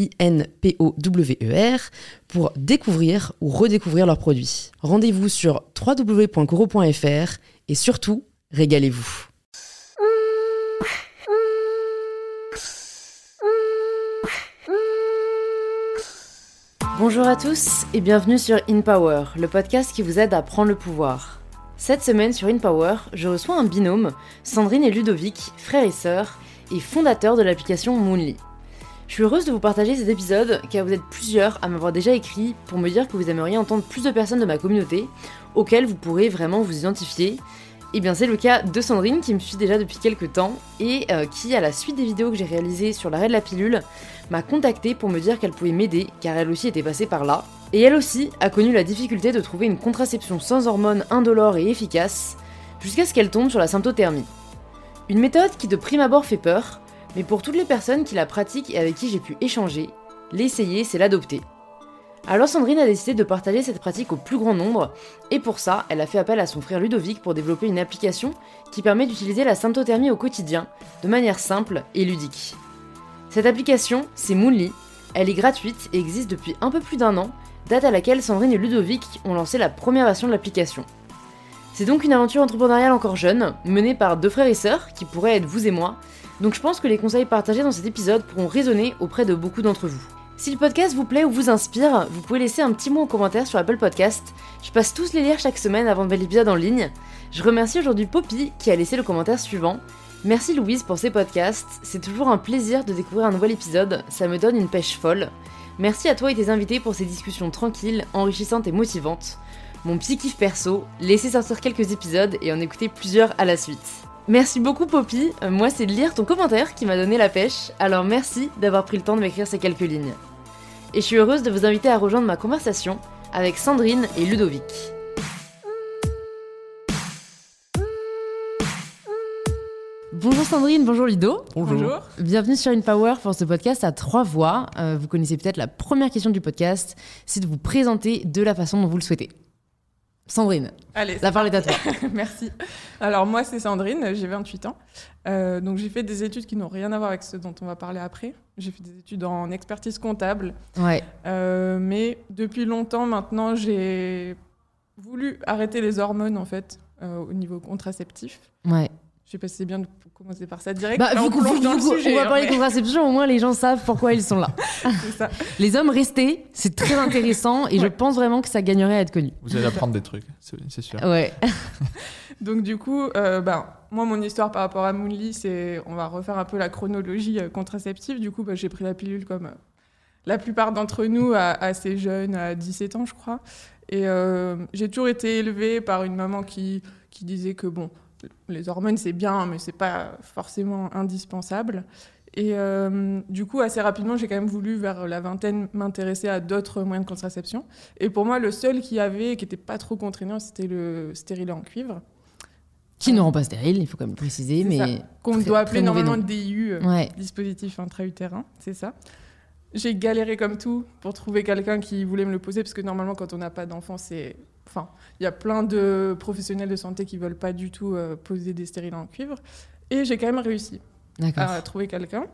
I-N-P-O-W-E-R, pour découvrir ou redécouvrir leurs produits. Rendez-vous sur www.coro.fr et surtout, régalez-vous. Bonjour à tous et bienvenue sur InPower, le podcast qui vous aide à prendre le pouvoir. Cette semaine sur InPower, je reçois un binôme, Sandrine et Ludovic, frères et sœurs, et fondateurs de l'application Moonly. Je suis heureuse de vous partager cet épisode car vous êtes plusieurs à m'avoir déjà écrit pour me dire que vous aimeriez entendre plus de personnes de ma communauté auxquelles vous pourrez vraiment vous identifier. Et eh bien c'est le cas de Sandrine qui me suit déjà depuis quelques temps et euh, qui, à la suite des vidéos que j'ai réalisées sur l'arrêt de la pilule, m'a contacté pour me dire qu'elle pouvait m'aider car elle aussi était passée par là. Et elle aussi a connu la difficulté de trouver une contraception sans hormones indolore et efficace jusqu'à ce qu'elle tombe sur la symptothermie. Une méthode qui de prime abord fait peur, mais pour toutes les personnes qui la pratiquent et avec qui j'ai pu échanger, l'essayer, c'est l'adopter. Alors Sandrine a décidé de partager cette pratique au plus grand nombre, et pour ça, elle a fait appel à son frère Ludovic pour développer une application qui permet d'utiliser la symptothermie au quotidien, de manière simple et ludique. Cette application, c'est Moonly, elle est gratuite et existe depuis un peu plus d'un an, date à laquelle Sandrine et Ludovic ont lancé la première version de l'application. C'est donc une aventure entrepreneuriale encore jeune, menée par deux frères et sœurs, qui pourraient être vous et moi, donc je pense que les conseils partagés dans cet épisode pourront résonner auprès de beaucoup d'entre vous. Si le podcast vous plaît ou vous inspire, vous pouvez laisser un petit mot en commentaire sur Apple Podcast. Je passe tous les lire chaque semaine avant de mettre l'épisode en ligne. Je remercie aujourd'hui Poppy qui a laissé le commentaire suivant. Merci Louise pour ces podcasts, c'est toujours un plaisir de découvrir un nouvel épisode, ça me donne une pêche folle. Merci à toi et tes invités pour ces discussions tranquilles, enrichissantes et motivantes. Mon petit kiff perso, laissez sortir quelques épisodes et en écouter plusieurs à la suite. Merci beaucoup Poppy, euh, moi c'est de lire ton commentaire qui m'a donné la pêche, alors merci d'avoir pris le temps de m'écrire ces quelques lignes. Et je suis heureuse de vous inviter à rejoindre ma conversation avec Sandrine et Ludovic. Bonjour Sandrine, bonjour Ludo. Bonjour. Bienvenue sur InPower pour ce podcast à trois voix. Euh, vous connaissez peut-être la première question du podcast, c'est de vous présenter de la façon dont vous le souhaitez. Sandrine, Allez, la parole est à toi. Merci. Alors moi c'est Sandrine, j'ai 28 ans. Euh, donc j'ai fait des études qui n'ont rien à voir avec ce dont on va parler après. J'ai fait des études en expertise comptable. Ouais. Euh, mais depuis longtemps maintenant j'ai voulu arrêter les hormones en fait euh, au niveau contraceptif. Ouais. Je sais pas si c'est bien de commencer par ça direct. Bah, vu on qu'on- on va hein, parler mais- contraception, au moins les gens savent pourquoi ils sont là. ça. Les hommes restés, c'est très intéressant et je pense vraiment que ça gagnerait à être connu. Vous allez apprendre des trucs, c'est sûr. Ouais. Donc du coup, euh, ben, moi, mon histoire par rapport à Moonly, c'est, on va refaire un peu la chronologie euh, contraceptive. Du coup, ben, j'ai pris la pilule comme euh, la plupart d'entre nous, à- assez jeune, à 17 ans, je crois. Et euh, j'ai toujours été élevée par une maman qui, qui disait que bon, les hormones c'est bien, mais c'est pas forcément indispensable. Et euh, du coup, assez rapidement, j'ai quand même voulu, vers la vingtaine, m'intéresser à d'autres moyens de contraception. Et pour moi, le seul qui avait, qui n'était pas trop contraignant, c'était le stérilet en cuivre. Qui ne rend pas stérile, il faut quand même préciser, mais. qu'on doit appeler normalement. DIU, euh, Ouais. dispositif intra-utérin, c'est ça. J'ai galéré comme tout pour trouver quelqu'un qui voulait me le poser, parce que normalement, quand on n'a pas d'enfant, c'est... Enfin, il y a plein de professionnels de santé qui veulent pas du tout euh, poser des stérilets en cuivre. Et j'ai quand même réussi à trouver quelqu'un.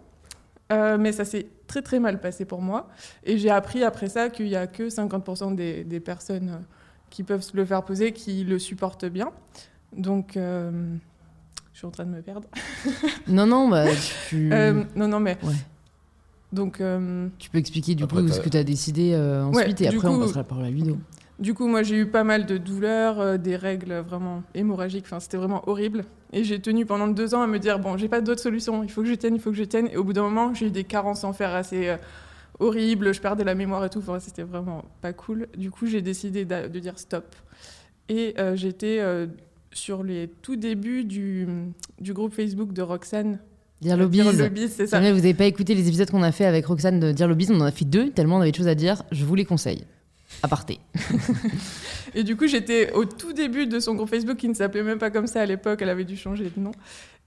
Euh, mais ça s'est très très mal passé pour moi. Et j'ai appris après ça qu'il n'y a que 50% des, des personnes euh, qui peuvent se le faire poser qui le supportent bien. Donc, euh, je suis en train de me perdre. Non, non, bah, tu, Euh, non, non, mais. Ouais. Donc, euh, tu peux expliquer du Après, coup ce que tu as décidé euh, Ouais, ensuite et après on coup- passera la parole à Ludo. Du coup, moi, j'ai eu pas mal de douleurs, euh, des règles vraiment hémorragiques. Enfin, c'était vraiment horrible. Et j'ai tenu pendant deux ans à me dire bon, j'ai pas d'autre solution. Il faut que je tienne, il faut que je tienne. Et au bout d'un moment, j'ai eu des carences en fer assez euh, horribles. Je perdais la mémoire et tout. Enfin, c'était vraiment pas cool. Du coup, j'ai décidé de, dire stop. Et euh, j'étais sur les tout débuts du, du groupe Facebook de Roxane. Dire Lobbies. C'est ça. vrai, vous n'avez pas écouté les épisodes qu'on a fait avec Roxane de Dire Lobbies, on en a fait deux, tellement on avait de choses à dire, je vous les conseille. Aparté. Et du coup, j'étais au tout début de son groupe Facebook qui ne s'appelait même pas comme ça à l'époque, elle avait dû changer de nom.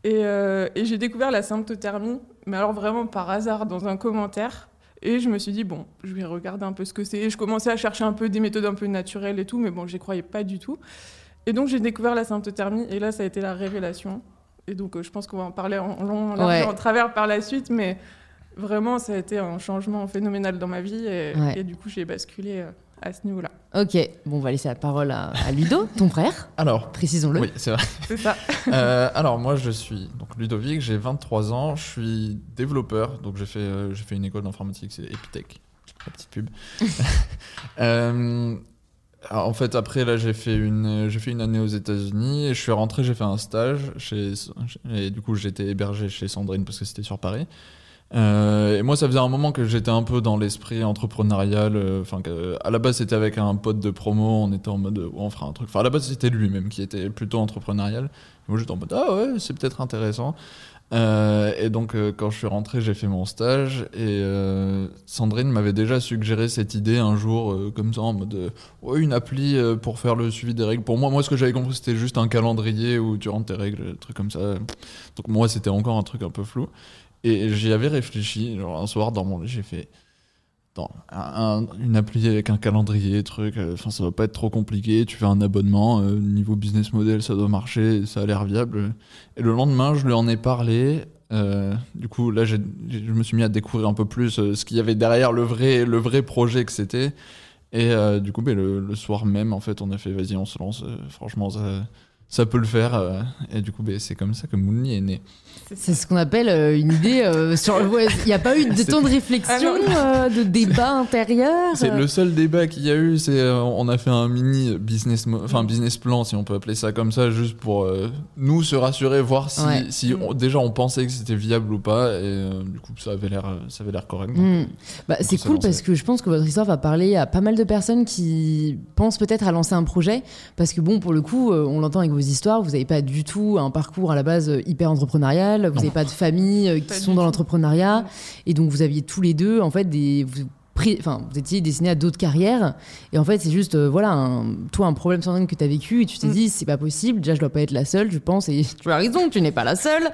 Et, euh, et j'ai découvert la symptothermie, mais alors vraiment par hasard dans un commentaire. Et je me suis dit, bon, je vais regarder un peu ce que c'est. Et je commençais à chercher un peu des méthodes un peu naturelles et tout, mais bon, j'y croyais pas du tout. Et donc, j'ai découvert la symptothermie, et là, ça a été la révélation. Et donc, euh, je pense qu'on va en parler en long, en Ouais. travers par la suite, mais vraiment, ça a été un changement phénoménal dans ma vie. Et, Ouais. et du coup, j'ai basculé euh, à ce niveau-là. Ok, bon, on va laisser la parole à, à Ludo, ton frère, Alors, précisons-le. oui, c'est vrai. C'est ça. Euh, alors, moi, je suis donc Ludovic, j'ai 23 ans, je suis développeur, donc j'ai fait, euh, j'ai fait une école d'informatique, c'est Epitech. La petite pub. Euh, alors, en fait, après, là, j'ai fait une, j'ai fait une année aux États-Unis et je suis rentré, j'ai fait un stage chez, et du coup, j'étais hébergé chez Sandrine parce que c'était sur Paris. Euh, et moi, ça faisait un moment que j'étais un peu dans l'esprit entrepreneurial. euh, Enfin, que- à la base, c'était avec un pote de promo. On était en mode, euh, on fera un truc. Enfin, à la base, c'était lui-même qui était plutôt entrepreneurial. Moi, j'étais en mode, ah ouais, c'est peut-être intéressant. Euh, et donc, euh, quand je suis rentré, j'ai fait mon stage. Et euh, Sandrine m'avait déjà suggéré cette idée un jour, euh, comme ça, en mode, euh, ouais, une appli euh, pour faire le suivi des règles. Pour moi, moi, ce que j'avais compris, c'était juste un calendrier où tu rentres tes règles, des trucs comme ça. Donc, moi, c'était encore un truc un peu flou. Et j'y avais réfléchi. Genre, un soir, dans mon lit, j'ai fait. Un- une appli avec un calendrier, truc, euh, enfin ça doit pas être trop compliqué, tu fais un abonnement, euh, niveau business model ça doit marcher, ça a l'air viable. Et le lendemain je lui en ai parlé, euh, du coup là j'ai- je me suis mis à découvrir un peu plus ce qu'il y avait derrière le vrai, le vrai projet que c'était. Et du coup ben, le, le soir même en fait on a fait vas-y on se lance, franchement ça, ça peut le faire. euh, et du coup ben, c'est comme ça que Moonly est né. C'est ce qu'on appelle euh, une idée euh, sur. ouais, Il n'y a pas eu de temps de réflexion, Ah euh, de débat intérieur. C'est le seul débat qu'il y a eu, c'est euh, on a fait un mini business, enfin business plan si on peut appeler ça comme ça, juste pour euh, nous se rassurer, voir si, Ouais. si on- déjà on pensait que c'était viable ou pas, et euh, du coup ça avait l'air, ça avait l'air correct. Mm. Bah, c'est cool parce que je pense que votre histoire va parler à pas mal de personnes qui pensent peut-être à lancer un projet. Parce que bon, pour le coup, on l'entend avec vos histoires, vous n'avez pas du tout un parcours à la base euh, hyper entrepreneurial, vous n'avez pas de famille euh, qui Pas sont dans l'entrepreneuriat. Et donc vous aviez tous les deux, en fait, des... Vous, Enfin, vous étiez destinés à d'autres carrières et en fait c'est juste euh, voilà un, toi un problème sans que tu as vécu et tu t'es Mm. dit c'est pas possible déjà je dois pas être la seule je pense et tu as raison tu n'es pas la seule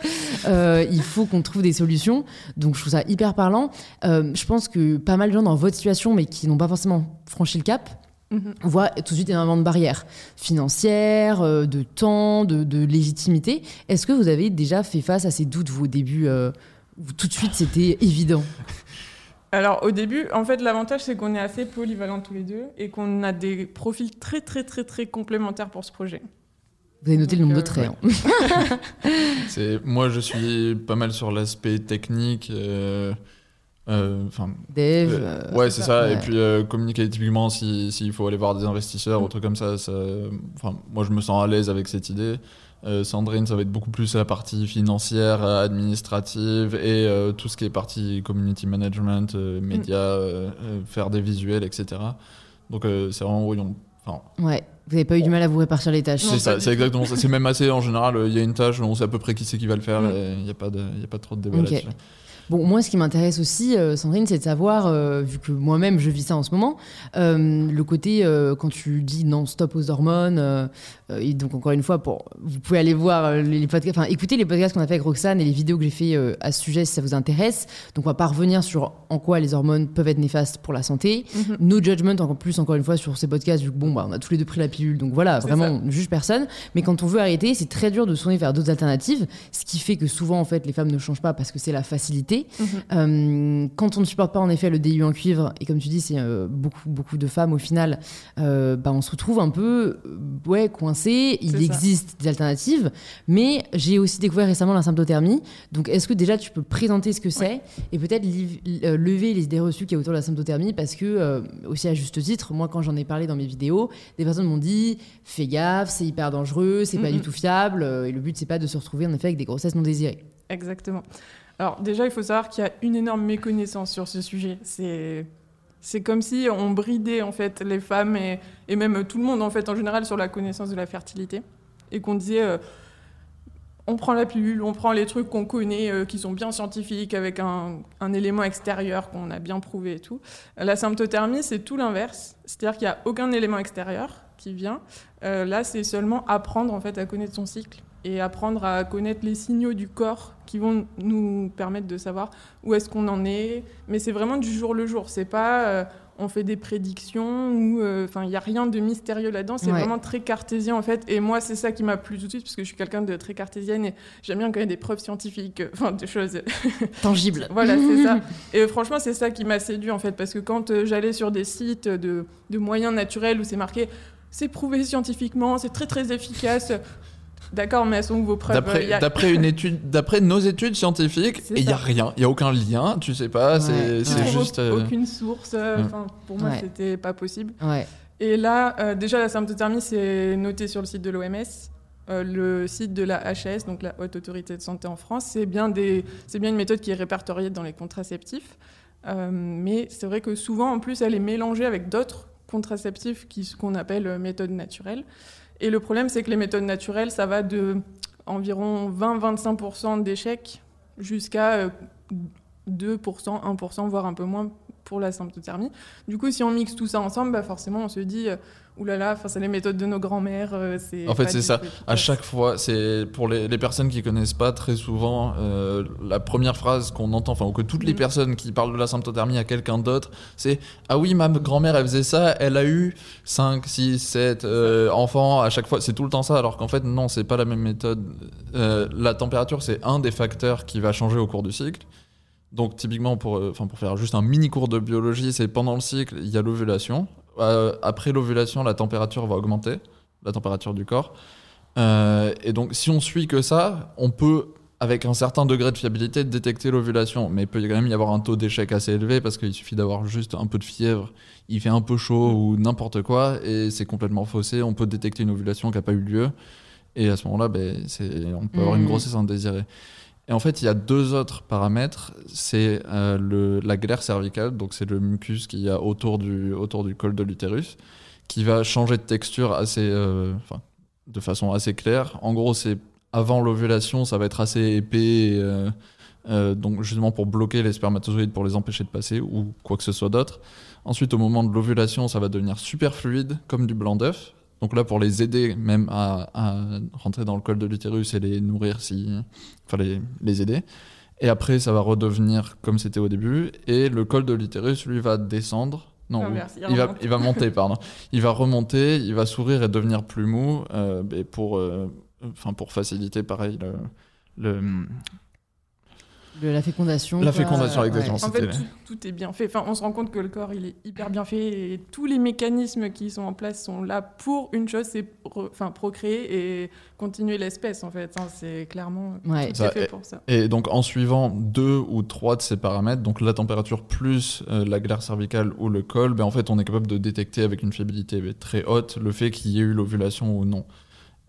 Euh, il faut qu'on trouve des solutions donc je trouve ça hyper parlant euh, je pense que pas mal de gens dans votre situation, mais qui n'ont pas forcément franchi le cap, Mhm. voient tout de suite énormément de barrières financières, euh, de temps, de, de légitimité. Est-ce que vous avez déjà fait face à ces doutes, vous, au début euh, où tout de suite c'était évident? Alors au début, en fait, l'avantage c'est qu'on est assez polyvalents tous les deux et qu'on a des profils très très très très complémentaires pour ce projet. Vous avez noté le nombre de euh, traits. hein. C'est moi je suis pas mal sur l'aspect technique. euh, euh, Enfin, Dev. Euh, euh, ouais, c'est ça. ouais. Et puis euh, communiquer typiquement si- s'il faut aller voir des investisseurs ou trucs comme ça. enfin, moi, je me sens à l'aise avec cette idée. Euh, Sandrine, ça va être beaucoup plus la partie financière, euh, administrative et euh, tout ce qui est partie community management, euh, médias, euh, euh, faire des visuels, etc. Donc euh, c'est vraiment on- enfin, Ouais. Vous n'avez pas eu du mal à vous répartir les tâches. C'est ça, c'est exactement ça. C'est même assez en général. Il y a une tâche, on sait à peu près qui c'est qui va le faire. Mm. Il n'y a pas a trop de débat Ok. là-dessus. Bon, moi, ce qui m'intéresse aussi, euh, Sandrine, c'est de savoir, euh, vu que moi-même je vis ça en ce moment, euh, le côté quand tu dis non stop aux hormones. Euh, et donc encore une fois, pour, vous pouvez aller voir euh, les, podcasts, enfin écouter les podcasts qu'on a fait avec Roxane et les vidéos que j'ai fait euh, à ce sujet si ça vous intéresse. Donc on va pas revenir sur en quoi les hormones peuvent être néfastes pour la santé. Mhm. No judgment encore plus encore une fois sur ces podcasts vu que bon bah on a tous les deux pris la pilule donc voilà vraiment on ne juge personne mais quand on veut arrêter c'est très dur de tourner vers d'autres alternatives ce qui fait que souvent en fait les femmes ne changent pas parce que c'est la facilité. Euh, quand on ne supporte pas en effet le DU en cuivre, et comme tu dis, c'est euh, beaucoup, beaucoup de femmes au final, euh, bah, on se retrouve un peu ouais, coincé. Il ça. existe des alternatives, mais j'ai aussi découvert récemment la symptothermie. Donc est-ce que déjà tu peux présenter ce que c'est et peut-être euh, lever les idées reçues qu'il y a autour de la symptothermie parce que, euh, aussi à juste titre, moi quand j'en ai parlé dans mes vidéos, des personnes m'ont dit fais gaffe, c'est hyper dangereux, c'est pas du tout fiable, et le but c'est pas de se retrouver en effet avec des grossesses non désirées. Exactement. Alors déjà, il faut savoir qu'il y a une énorme méconnaissance sur ce sujet. C'est c'est comme si on bridait en fait les femmes et, même tout le monde en fait en général sur la connaissance de la fertilité et qu'on disait euh, on prend la pilule, on prend les trucs qu'on connaît, euh, qui sont bien scientifiques, avec un, un élément extérieur qu'on a bien prouvé et tout. La symptothermie, c'est tout l'inverse. C'est-à-dire qu'il n'y a aucun élément extérieur qui vient. Euh, là, c'est seulement apprendre en fait à connaître son cycle et apprendre à connaître les signaux du corps qui vont nous permettre de savoir où est-ce qu'on en est. Mais c'est vraiment du jour le jour. C'est pas euh, on fait des prédictions ou euh, enfin il y a rien de mystérieux là-dedans. C'est Ouais. vraiment très cartésien en fait. Et moi c'est ça qui m'a plu tout de suite parce que je suis quelqu'un de très cartésienne et j'aime bien quand il y a des preuves scientifiques, euh, enfin des choses Tangible. voilà, c'est ça. Et franchement, c'est ça qui m'a séduit en fait, parce que quand j'allais sur des sites de, de moyens naturels où c'est marqué c'est prouvé scientifiquement, c'est très très efficace. D'accord, mais elles sont où vos preuves D'après a- une étude, d'après nos études scientifiques, il y a rien, il y a aucun lien, tu sais pas, Ouais, c'est juste. euh, aucune source. euh, ouais. Pour moi, Ouais. c'était pas possible. Ouais. Et là, euh, déjà, la symptothermie, c'est noté sur le site de l'OMS. Euh, le site de la HS, donc la Haute Autorité de Santé en France, c'est bien, des, c'est bien une méthode qui est répertoriée dans les contraceptifs. Euh, mais c'est vrai que souvent, en plus, elle est mélangée avec d'autres contraceptifs qui, ce qu'on appelle méthodes naturelles. Et le problème, c'est que les méthodes naturelles, ça va de environ 20-25% d'échecs jusqu'à euh, 2%, 1%, voire un peu moins pour la symptothermie. Du coup, si on mixe tout ça ensemble, bah forcément, on se dit, oulala, enfin, c'est les méthodes de nos grands-mères. euh, En fait, c'est ça. efficace. À chaque fois, c'est pour les, les personnes qui connaissent pas très souvent euh, la première phrase qu'on entend, enfin ou que toutes les Mhm. personnes qui parlent de la symptothermie à quelqu'un d'autre, c'est ah oui ma grand-mère elle faisait ça, elle a eu 5, 6, 7 euh, enfants à chaque fois, c'est tout le temps ça, alors qu'en fait non c'est pas la même méthode. Euh, la température c'est un des facteurs qui va changer au cours du cycle. Donc typiquement pour, euh, pour faire juste un mini cours de biologie, c'est pendant le cycle il y a l'ovulation. Euh, après l'ovulation la température va augmenter, la température du corps. Euh, et donc, si on suit que ça, on peut, avec un certain degré de fiabilité, détecter l'ovulation. Mais il peut quand même y avoir un taux d'échec assez élevé parce qu'il suffit d'avoir juste un peu de fièvre, il fait un peu chaud ou n'importe quoi, et c'est complètement faussé. On peut détecter une ovulation qui n'a pas eu lieu. Et à ce moment-là, ben, on peut avoir une Mhm. grossesse indésirée. Et en fait, il y a deux autres paramètres. C'est euh, la glaire cervicale, donc c'est le mucus qu'il y a autour du, autour du col de l'utérus, qui va changer de texture assez, euh, de façon assez claire. En gros, c'est avant l'ovulation, ça va être assez épais, euh, euh, donc justement pour bloquer les spermatozoïdes, pour les empêcher de passer, ou quoi que ce soit d'autre. Ensuite, au moment de l'ovulation, ça va devenir super fluide, comme du blanc d'œuf. Donc là, pour les aider même à, à rentrer dans le col de l'utérus et les nourrir, si, enfin les, les aider. Et après, ça va redevenir comme c'était au début. Et le col de l'utérus, lui, va descendre. Non, Inverse, il il, va, il va monter, pardon. Il va remonter, il va s'ouvrir et devenir plus mou. euh, et pour, euh, pour faciliter, pareil, le, le, Le- la fécondation. La quoi. fécondation, Ouais. En fait, tout, tout est bien fait. Enfin, on se rend compte que le corps, il est hyper bien fait et tous les mécanismes qui sont en place sont là pour une chose, c'est enfin, procréer et continuer l'espèce, en fait. hein. C'est clairement Ouais. tout Ça, est fait et- pour ça. Et donc en suivant deux ou trois de ces paramètres, donc la température plus euh, la glaire cervicale ou le col, ben en fait on est capable de détecter avec une fiabilité très haute le fait qu'il y ait eu l'ovulation ou non.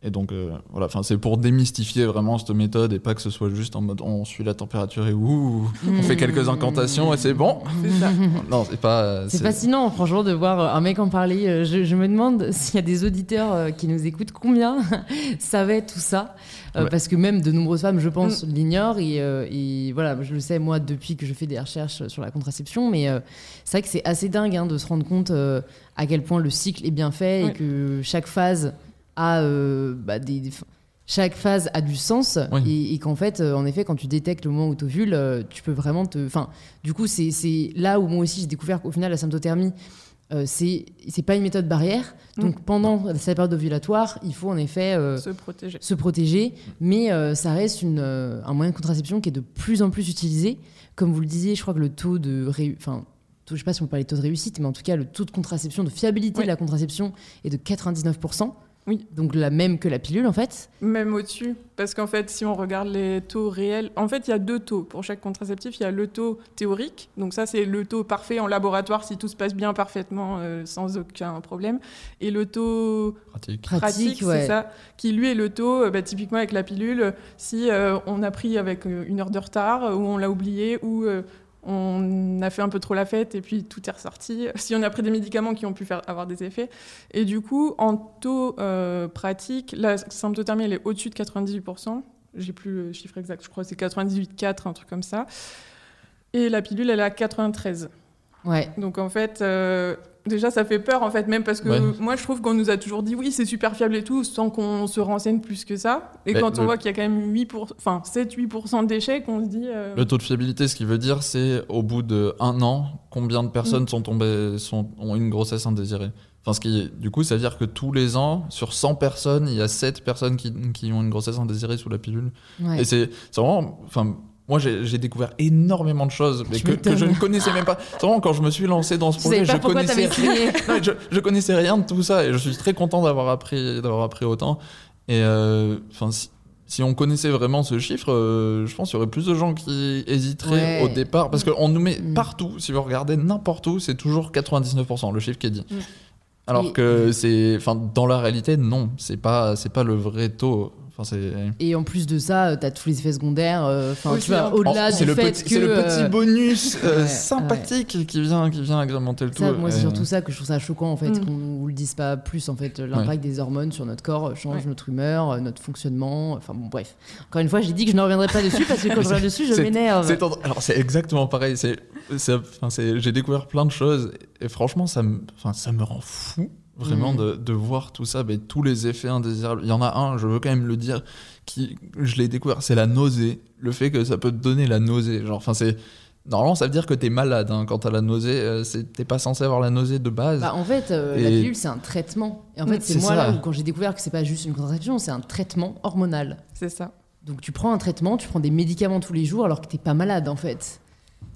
Et donc euh, voilà, enfin c'est pour démystifier vraiment cette méthode et pas que ce soit juste en mode on suit la température et ouh, on fait quelques incantations et c'est bon. C'est ça. Non, c'est pas. euh, C'est fascinant, franchement, de voir euh, un mec en parler. Je, je me demande s'il y a des auditeurs euh, qui nous écoutent, combien savaient tout ça. Euh, Ouais. Parce que même de nombreuses femmes, je pense, l'ignorent. Et, euh, et voilà, je le sais, moi, depuis que je fais des recherches sur la contraception. Mais euh, c'est vrai que c'est assez dingue hein, de se rendre compte euh, à quel point le cycle est bien fait Ouais. et que chaque phase a euh, bah, des. des- chaque phase a du sens Oui. et, et qu'en fait, euh, en effet, quand tu détectes le moment où tu ovules, tu peux vraiment te. Enfin, du coup, c'est c'est là où moi aussi j'ai découvert qu'au final, la symptothermie, euh, c'est c'est pas une méthode barrière. Donc pendant sa période ovulatoire, il faut en effet euh, Se protéger. se protéger, mais euh, ça reste une, euh, un moyen de contraception qui est de plus en plus utilisé. Comme vous le disiez, je crois que le taux de enfin, taux- je sais pas si on parlait de taux de réussite, mais en tout cas, le taux de contraception, de fiabilité Oui. de la contraception est de 99%. Oui. Donc la même que la pilule, en fait. Même au-dessus. Parce qu'en fait, si on regarde les taux réels, en fait, il y a deux taux. Pour chaque contraceptif, il y a le taux théorique. Donc ça, c'est le taux parfait en laboratoire si tout se passe bien parfaitement, euh, sans aucun problème. Et le taux Pratique. Pratique, pratique, ouais. c'est ça, qui lui est le taux, euh, bah, typiquement avec la pilule, si euh, on a pris avec euh, une heure de retard, ou on l'a oublié, ou euh, on a fait un peu trop la fête et puis tout est ressorti, si on a pris des médicaments qui ont pu faire, avoir des effets. Et du coup, en taux euh, pratique, la symptothermie, elle est au-dessus de 98%. J'ai plus le chiffre exact, je crois que c'est 98,4%, un truc comme ça. Et la pilule, elle est à 93. Ouais. Donc en fait, euh, déjà ça fait peur en fait, même parce que Ouais. moi je trouve qu'on nous a toujours dit oui c'est super fiable et tout, sans qu'on se renseigne plus que ça. Et Mais quand on le- voit qu'il y a quand même 8 pour... enfin 7-8% d'échecs, on se dit... euh, Le taux de fiabilité, ce qui veut dire, c'est au bout de un an, combien de personnes Mm. sont tombées, sont, ont une grossesse indésirée. Enfin, ce qui, du coup, ça veut dire que tous les ans, sur 100 personnes, il y a 7 personnes qui, qui ont une grossesse indésirée sous la pilule. ouais. Et c'est c'est vraiment. Enfin, moi, j'ai découvert énormément de choses mais que, que je ne connaissais même pas. Vraiment quand je me suis lancé dans ce Je projet, je connaissais rien. crié. Non, je, je connaissais rien de tout ça et je suis très content d'avoir appris, d'avoir appris autant. Et euh, enfin, si, si on connaissait vraiment ce chiffre, euh, je pense qu'il y aurait plus de gens qui hésiteraient Ouais. au départ parce qu'on nous met Mm. partout. Si vous regardez n'importe où, c'est toujours 99% le chiffre qui est dit. Mm. Alors que c'est, enfin, dans la réalité, non, c'est pas, c'est pas le vrai taux. Enfin. Et en plus de ça, tu as tous les effets secondaires. euh, Enfin, Oui, tu vois, au-delà Oh, du c'est le fait petit, que. c'est le petit euh, bonus euh, ouais, sympathique qui vient qui vient agrémenter le Ça, tout. moi, c'est surtout ça que je trouve ça choquant, en fait, Mm. qu'on nous le dise pas plus, en fait. L'impact des hormones sur notre corps change Ouais. notre humeur, notre fonctionnement. Enfin, bon, bref. Encore une fois, j'ai dit que je ne reviendrai pas dessus parce que quand je reviens dessus, je m'énerve. Alors c'est exactement pareil. C'est, j'ai découvert plein de choses et franchement ça me, enfin, ça me rend fou vraiment Mhm. de, de voir tout ça, mais tous les effets indésirables. Il y en a un, je veux quand même le dire, qui je l'ai découvert, c'est la nausée. Le fait que ça peut te donner la nausée. Genre, enfin c'est normalement ça veut dire que t'es malade hein, quand t'as la nausée. euh, t'es pas censé avoir la nausée de base. Bah, en fait, euh, la pilule, c'est un traitement. Et en Mm, fait, c'est c'est moi ça. là où, quand j'ai découvert que c'est pas juste une contraception, c'est un traitement hormonal. C'est ça. Donc, tu prends un traitement, tu prends des médicaments tous les jours alors que t'es pas malade, en fait.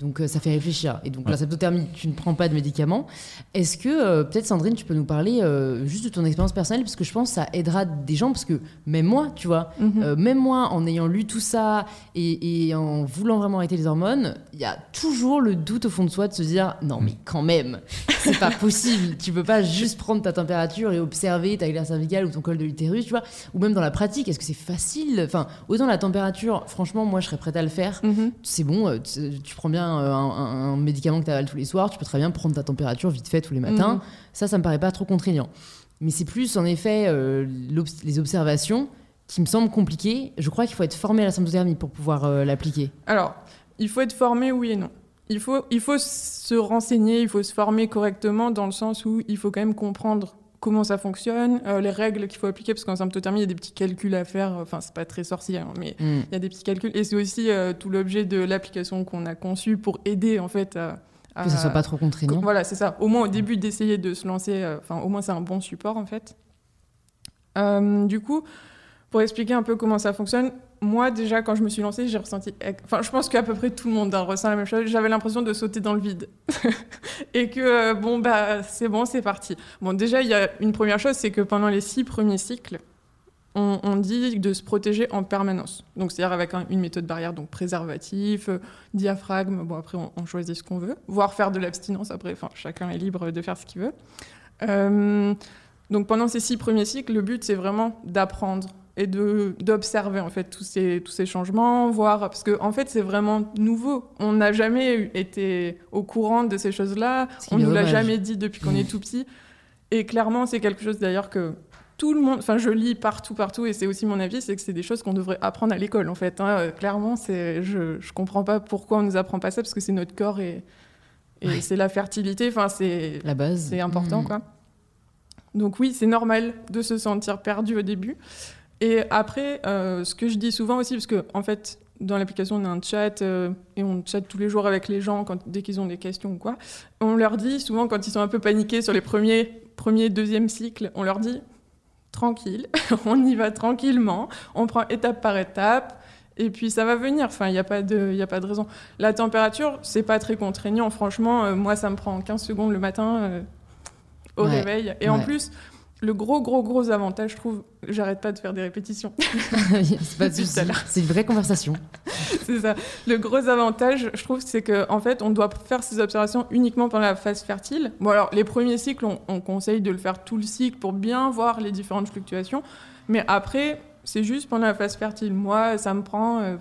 Donc, euh, ça fait réfléchir. Et donc, Ouais. la septothermie, tu ne prends pas de médicaments. Est-ce que, euh, peut-être, Sandrine, tu peux nous parler euh, juste de ton expérience personnelle? Parce que je pense que ça aidera des gens. Parce que même moi, tu vois, Mhm. Euh, même moi, en ayant lu tout ça et, et en voulant vraiment arrêter les hormones, il y a toujours le doute au fond de soi de se dire non mais quand même, c'est pas possible. Tu peux pas juste prendre ta température et observer ta glaire cervicale ou ton col de l'utérus, tu vois. Ou même dans la pratique, est-ce que c'est facile? Enfin, autant la température, franchement, moi je serais prête à le faire. Mhm. C'est bon, tu, tu prends bien un, un- un médicament que tu avales tous les soirs, tu peux très bien prendre ta température vite fait tous les matins. Mhm. Ça, ça me paraît pas trop contraignant. Mais c'est plus, en effet, euh, les observations qui me semblent compliquées. Je crois qu'il faut être formé à la symptothermie pour pouvoir euh, l'appliquer. Alors, il faut être formé, oui et non. Il faut, il faut se renseigner, il faut se former correctement dans le sens où il faut quand même comprendre comment ça fonctionne, euh, les règles qu'il faut appliquer, parce qu'en symptothermie, il y a des petits calculs à faire. Enfin, c'est pas très sorcier, hein, mais Mm. il y a des petits calculs. Et c'est aussi euh, tout l'objet de l'application qu'on a conçue pour aider, en fait, à... à- Que ça soit pas trop contraignant. Voilà, c'est ça. Au moins au début d'essayer de se lancer, euh, enfin au moins c'est un bon support en fait. Du coup, pour expliquer un peu comment ça fonctionne, moi déjà quand je me suis lancée, j'ai ressenti, enfin je pense qu'à peu près tout le monde ressent la même chose. J'avais l'impression de sauter dans le vide et que euh, bon bah c'est bon, c'est parti. Bon déjà il y a une première chose, c'est que pendant les six premiers cycles, on, dit de se protéger en permanence. Donc c'est-à-dire avec un- une méthode barrière, donc préservatif, euh, diaphragme. Bon après on, on choisit ce qu'on veut, voire faire de l'abstinence. Après, enfin chacun est libre de faire ce qu'il veut. Euh, donc pendant ces six premiers cycles, le but c'est vraiment d'apprendre et de d'observer en fait tous ces tous ces changements, voir parce que en fait c'est vraiment nouveau. On n'a jamais été au courant de ces choses-là. On est nous l'a jamais dit depuis qu'on est tout petit. Et clairement, c'est quelque chose d'ailleurs que tout le monde, enfin je lis partout, partout, et c'est aussi mon avis, c'est que c'est des choses qu'on devrait apprendre à l'école en fait. hein. Euh, Clairement, c'est, je, je comprends pas pourquoi on nous apprend pas ça, parce que c'est notre corps et, et Ouais. c'est la fertilité, enfin c'est, La base. c'est important Mm. quoi. Donc oui, c'est normal de se sentir perdu au début. Et après, euh, ce que je dis souvent aussi, parce que en fait, dans l'application, on a un chat euh, et on chatte tous les jours avec les gens quand, dès qu'ils ont des questions ou quoi. On leur dit souvent quand ils sont un peu paniqués sur les premiers, premiers deuxième cycles, on leur dit tranquille, on y va tranquillement, on prend étape par étape. Et puis ça va venir, enfin, il n'y a, pas de- y a pas de raison. La température, c'est pas très contraignant. Franchement, euh, moi, ça me prend 15 secondes le matin au Ouais. réveil. Et en plus, le gros, gros, gros avantage, je trouve, j'arrête pas de faire des répétitions. c'est pas. C'est une vraie conversation. c'est ça. Le gros avantage, je trouve, c'est qu'en en fait, on doit faire ces observations uniquement pendant la phase fertile. Bon, alors, les premiers cycles, on, on conseille de le faire tout le cycle pour bien voir les différentes fluctuations. Mais après, c'est juste pendant la phase fertile. Moi, ça me prend euh,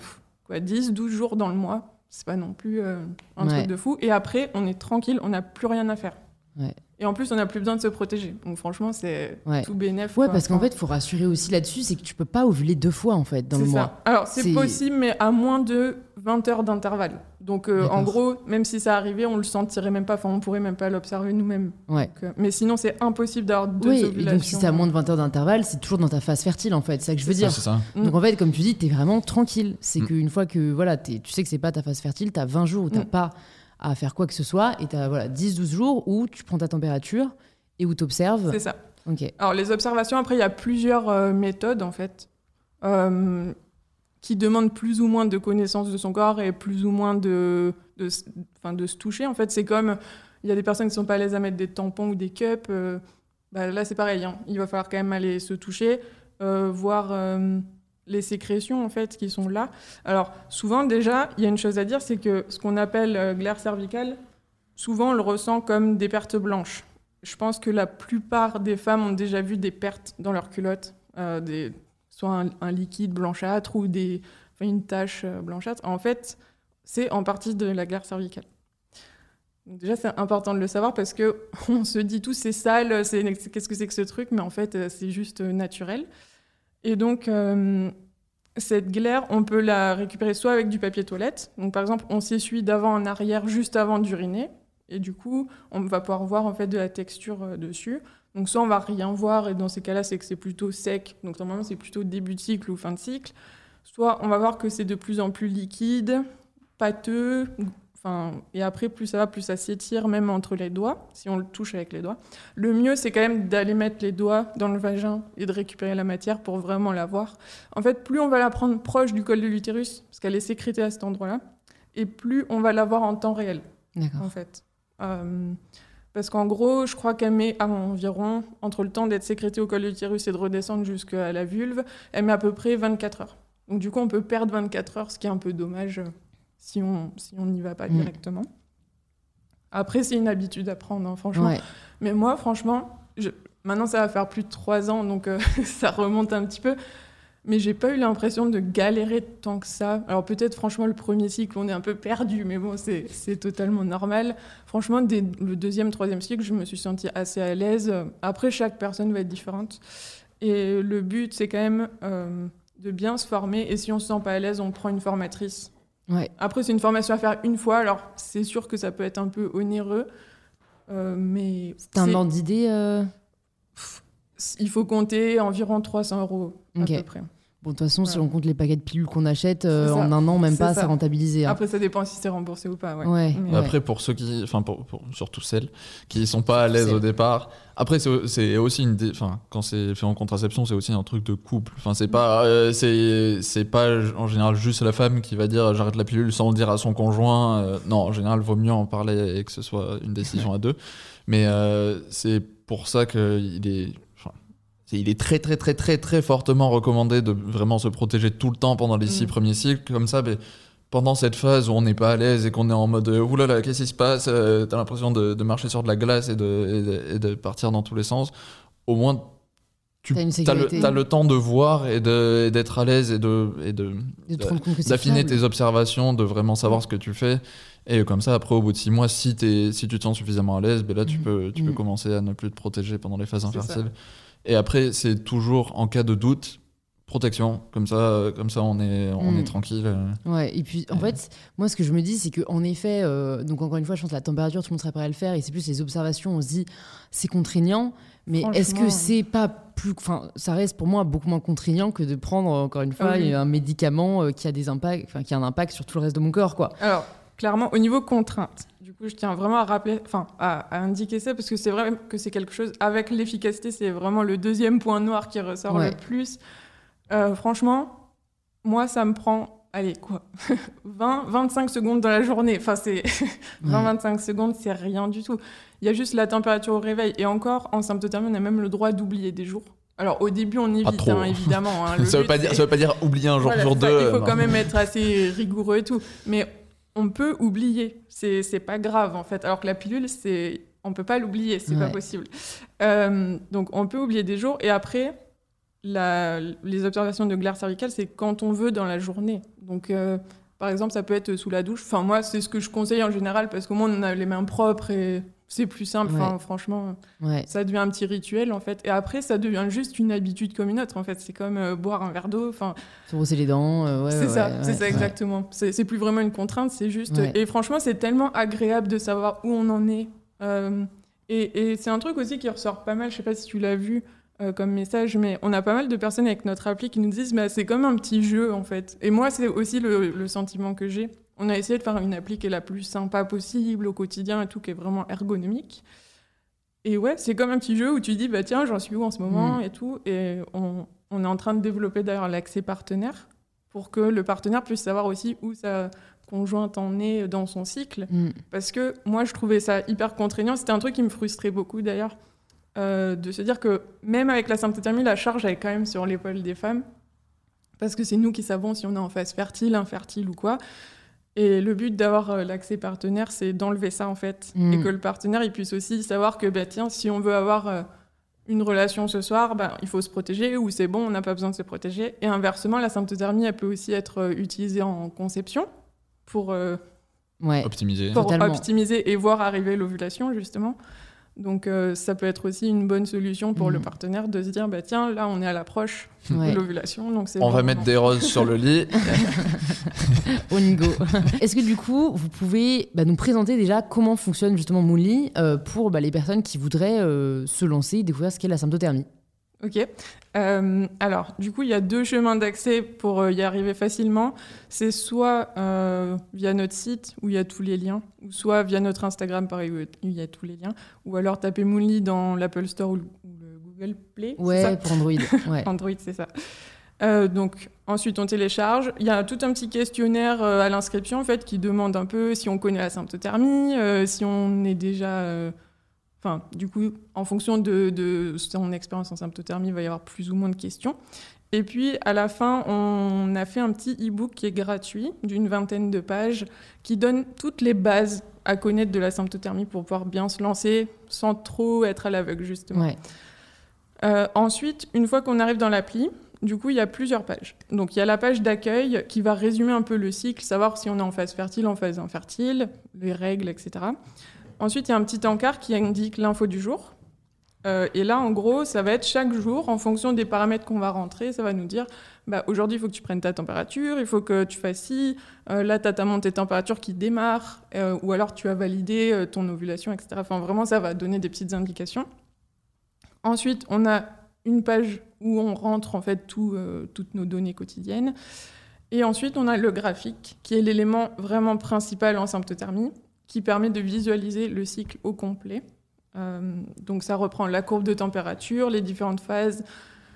quoi, 10, 12 jours dans le mois. C'est pas non plus euh, un Ouais. truc de fou. Et après, on est tranquille, on n'a plus rien à faire. Ouais. Et en plus, on n'a plus besoin de se protéger. Donc, franchement, c'est Ouais. tout bénéf. Ouais, quoi. parce qu'en Enfin, fait, faut rassurer aussi là-dessus, c'est que tu peux pas ovuler deux fois en fait dans le c'est mois. ça. Alors, c'est possible, mais à moins de 20 heures d'intervalle. Donc, euh, en gros, même si ça arrivait, on le sentirait même pas. Enfin, on pourrait même pas l'observer nous-mêmes. Ouais. Donc, euh, mais sinon, c'est impossible d'avoir deux Oui, et ovulations. donc si c'est à moins de 20 heures d'intervalle, c'est toujours dans ta phase fertile en fait, c'est ça que je veux dire. ça. Mm. Donc en fait, comme tu dis, t'es vraiment tranquille. C'est Mm. qu'une fois que voilà, tu sais que c'est pas ta phase fertile, t'as 20 jours où t'as Mm. pas à faire quoi que ce soit, et t'as voilà, 10-12 jours où tu prends ta température et où t'observes. C'est ça. Ok. Alors, les observations, après, il y a plusieurs euh, méthodes, en fait, euh, qui demandent plus ou moins de connaissance de son corps et plus ou moins de, de, de se toucher. En fait, c'est comme, il y a des personnes qui sont pas à l'aise à mettre des tampons ou des cups. euh, bah, là, c'est pareil. hein. Il va falloir quand même aller se toucher, voir les sécrétions, en fait, qui sont là. Alors, souvent, déjà, il y a une chose à dire, c'est que ce qu'on appelle euh, glaire cervicale, souvent, on le ressent comme des pertes blanches. Je pense que la plupart des femmes ont déjà vu des pertes dans leur culotte, euh, soit un, liquide blanchâtre ou une tache euh, blanchâtre. En fait, c'est en partie de la glaire cervicale. Déjà, c'est important de le savoir parce que on se dit tous c'est sale, c'est qu'est-ce que c'est que ce truc, mais en fait, c'est juste naturel. Et donc, euh, cette glaire, on peut la récupérer soit avec du papier toilette. Donc, par exemple, on s'essuie d'avant en arrière juste avant d'uriner. Et du coup, on va pouvoir voir en fait de la texture euh, dessus. Donc soit on va rien voir et dans ces cas-là, c'est que c'est plutôt sec. Donc normalement, c'est plutôt début de cycle ou fin de cycle. Soit on va voir que c'est de plus en plus liquide, pâteux. Enfin, et après, plus ça va, plus ça s'étire même entre les doigts, si on le touche avec les doigts. Le mieux, c'est quand même d'aller mettre les doigts dans le vagin et de récupérer la matière pour vraiment la voir. En fait, plus on va la prendre proche du col de l'utérus, parce qu'elle est sécrétée à cet endroit-là, et plus on va la voir en temps réel D'accord. en fait. Euh, parce qu'en gros, je crois qu'elle met à environ, entre le temps d'être sécrétée au col de l'utérus et de redescendre jusqu'à la vulve, elle met à peu près 24 heures. Donc du coup, on peut perdre 24 heures, ce qui est un peu dommage euh, si on si on n'y va pas Mm. directement. Après, c'est une habitude à prendre, hein, franchement. Ouais. Mais moi, franchement, je- maintenant, ça va faire plus de 3 ans, donc euh, ça remonte un petit peu. Mais j'ai pas eu l'impression de galérer tant que ça. Alors peut-être, franchement, le premier cycle, on est un peu perdu, mais bon, c'est c'est totalement normal. Franchement, dès le deuxième, troisième cycle, je me suis sentie assez à l'aise. Après, chaque personne va être différente. Et le but, c'est quand même euh, de bien se former. Et si on se sent pas à l'aise, on prend une formatrice. Ouais. Après, c'est une formation à faire une fois. Alors, c'est sûr que ça peut être un peu onéreux. euh, mais T'as un c'est- ordre d'idée euh, il faut compter environ 300 euros à peu près. Bon, de toute façon, si on compte les paquets de pilules qu'on achète, euh, en un an, même pas, ça. c'est rentabilisé. hein. Après, ça dépend si c'est remboursé ou pas. Ouais. Ouais. Mais- Ouais. Après, pour ceux qui, enfin, pour, pour- surtout celles qui sont pas à l'aise au départ. Après, c'est c'est aussi une, dé- enfin, quand c'est fait en contraception, c'est aussi un truc de couple. Enfin, c'est pas, euh, c'est, c'est pas en général juste la femme qui va dire j'arrête la pilule sans le dire à son conjoint. Euh, non, en général, vaut mieux en parler et que ce soit une décision à deux. Mais euh, c'est pour ça qu'il est, il est très très très très très fortement recommandé de vraiment se protéger tout le temps pendant les six Mm. premiers cycles. Comme ça, pendant cette phase où on n'est pas à l'aise et qu'on est en mode euh, oulala, qu'est-ce qui se passe Euh, T'as l'impression de, de marcher sur de la glace et de, et de, et de partir dans tous les sens. Au moins, tu as le, temps de voir et d'être à l'aise et de. D'affiner tes observations, de vraiment savoir ce que tu fais. Et comme ça, après, au bout de six mois, si, t'es- si tu te sens suffisamment à l'aise, ben là, tu, Mhm. peux, tu peux commencer à ne plus te protéger pendant les phases ça. Et après, c'est toujours en cas de doute, protection. Comme ça, euh, comme ça on, est, on Mm. est tranquille. euh. Ouais, et puis en Ouais. fait, moi ce que je me dis, c'est qu'en effet, euh, donc encore une fois, je pense que la température, tout le monde serait prêt à le faire, et c'est plus les observations, on se dit, c'est contraignant, mais est-ce que c'est pas plus. Enfin, ça reste pour moi beaucoup moins contraignant que de prendre, encore une fois, oui. un médicament qui a des impacts, enfin, qui a un impact sur tout le reste de mon corps, quoi. Alors, clairement, au niveau contrainte, coup, je tiens vraiment à rappeler, enfin, à, à indiquer ça, parce que c'est vrai que c'est quelque chose, avec l'efficacité, c'est vraiment le deuxième point noir qui ressort Ouais. le plus. Euh, franchement, moi, ça me prend, allez, quoi, 20, 25 secondes dans la journée. Enfin, c'est 20-25 secondes, c'est rien du tout. Il y a juste la température au réveil. Et encore, en symptothermie, on a même le droit d'oublier des jours. Alors, au début, on évite, hein, évidemment. hein. Ça, veut ça veut pas dire oublier un jour voilà, ça, deux. Il faut euh, quand même être assez rigoureux et tout. Mais on peut oublier. C'est c'est pas grave, en fait. Alors que la pilule, c'est on peut pas l'oublier. C'est pas possible. Euh, donc, on peut oublier des jours. Et après, la- les observations de glaire cervicale, c'est quand on veut dans la journée. Donc, euh, par exemple, ça peut être sous la douche. Enfin, moi, c'est ce que je conseille en général parce qu'au moins, on a les mains propres et c'est plus simple. Enfin, franchement Ouais. ça devient un petit rituel en fait. Et après ça devient juste une habitude comme une autre en fait. C'est comme euh, boire un verre d'eau enfin. Se brosser les dents, euh, ouais. c'est ça c'est ça exactement. C'est plus vraiment une contrainte c'est juste et franchement c'est tellement agréable de savoir où on en est. Euh, et, et c'est un truc aussi qui ressort pas mal je sais pas si tu l'as vu euh, comme message mais on a pas mal de personnes avec notre appli qui nous disent bah, c'est comme un petit jeu en fait. Et moi c'est aussi le, le sentiment que j'ai on a essayé de faire une appli qui est la plus sympa possible au quotidien et tout qui est vraiment ergonomique et ouais, c'est comme un petit jeu où tu dis, bah tiens, j'en suis où en ce moment Mm. et tout. Et on, on est en train de développer d'ailleurs l'accès partenaire pour que le partenaire puisse savoir aussi où sa conjointe en est dans son cycle. Mm. Parce que moi, je trouvais ça hyper contraignant. C'était un truc qui me frustrait beaucoup d'ailleurs, euh, de se dire que même avec la symptothermie, la charge est quand même sur l'épaule des femmes. Parce que c'est nous qui savons si on est en phase fertile, infertile ou quoi. Et le but d'avoir euh, l'accès partenaire, c'est d'enlever ça en fait. Mm. Et que le partenaire, il puisse aussi savoir que, bah, tiens, si on veut avoir euh, une relation ce soir, bah, il faut se protéger ou c'est bon, on n'a pas besoin de se protéger. Et inversement, la symptothermie, elle peut aussi être euh, utilisée en conception pour, euh, Ouais. Optimiser. pour Totalement. optimiser et voir arriver l'ovulation, justement. Donc euh, ça peut être aussi une bonne solution pour Mm. le partenaire de se dire, bah, tiens, là, on est à l'approche Ouais. de l'ovulation, donc c'est On va mettre des roses sur le lit. On go. Est-ce que du coup, vous pouvez bah, nous présenter déjà comment fonctionne justement Moonly euh, pour bah, les personnes qui voudraient euh, se lancer et découvrir ce qu'est la symptothermie? Ok. Euh, alors, du coup, il y a deux chemins d'accès pour euh, y arriver facilement. C'est soit euh, via notre site où il y a tous les liens, ou soit via notre Instagram, pareil, où il y a tous les liens, ou alors taper Moonly dans l'Apple Store ou le, Google Play. Ouais, pour Android. Ouais. Android, c'est ça. Donc ensuite on télécharge. Il y a tout un petit questionnaire à l'inscription en fait qui demande un peu si on connaît la symptothermie, si on est déjà, enfin du coup en fonction de, de son expérience en symptothermie, il va y avoir plus ou moins de questions. Et puis à la fin, on a fait un petit e-book qui est gratuit d'une vingtaine de pages qui donne toutes les bases à connaître de la symptothermie pour pouvoir bien se lancer sans trop être à l'aveugle justement. Ouais. Euh, ensuite, une fois qu'on arrive dans l'appli, du coup, il y a plusieurs pages. Donc, il y a la page d'accueil qui va résumer un peu le cycle, savoir si on est en phase fertile, en phase infertile, les règles, etc. Ensuite, il y a un petit encart qui indique l'info du jour. Euh, et là, en gros, ça va être chaque jour, en fonction des paramètres qu'on va rentrer, ça va nous dire bah, aujourd'hui, il faut que tu prennes ta température, il faut que tu fasses ci, euh, là, tu as ta montée de température qui démarre, euh, ou alors tu as validé euh, ton ovulation, etc. Enfin, vraiment, ça va donner des petites indications. Ensuite, on a une page où on rentre en fait tout, toutes nos données quotidiennes. Et ensuite, on a le graphique, qui est l'élément vraiment principal en symptothermie, qui permet de visualiser le cycle au complet. Euh, donc ça reprend la courbe de température, les différentes phases,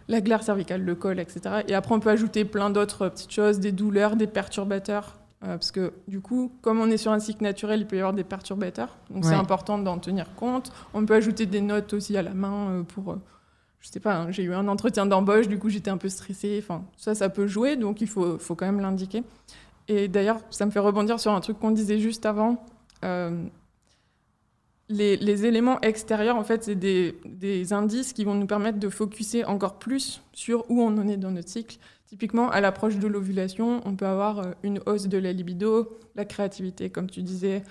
la glaire cervicale, le col, etc. Et après, on peut ajouter plein d'autres petites choses, des douleurs, des perturbateurs. euh, parce que du coup, comme on est sur un cycle naturel, il peut y avoir des perturbateurs. Donc c'est important d'en tenir compte. On peut ajouter des notes aussi à la main euh, pour... je sais pas, hein, j'ai eu un entretien d'embauche, du coup j'étais un peu stressée. Enfin, ça, ça peut jouer, donc il faut, faut quand même l'indiquer. Et d'ailleurs, ça me fait rebondir sur un truc qu'on disait juste avant. Euh, les, éléments extérieurs, en fait, c'est des, indices qui vont nous permettre de focuser encore plus sur où on en est dans notre cycle. Typiquement, à l'approche de l'ovulation, on peut avoir euh, une hausse de la libido, la créativité, comme tu disais,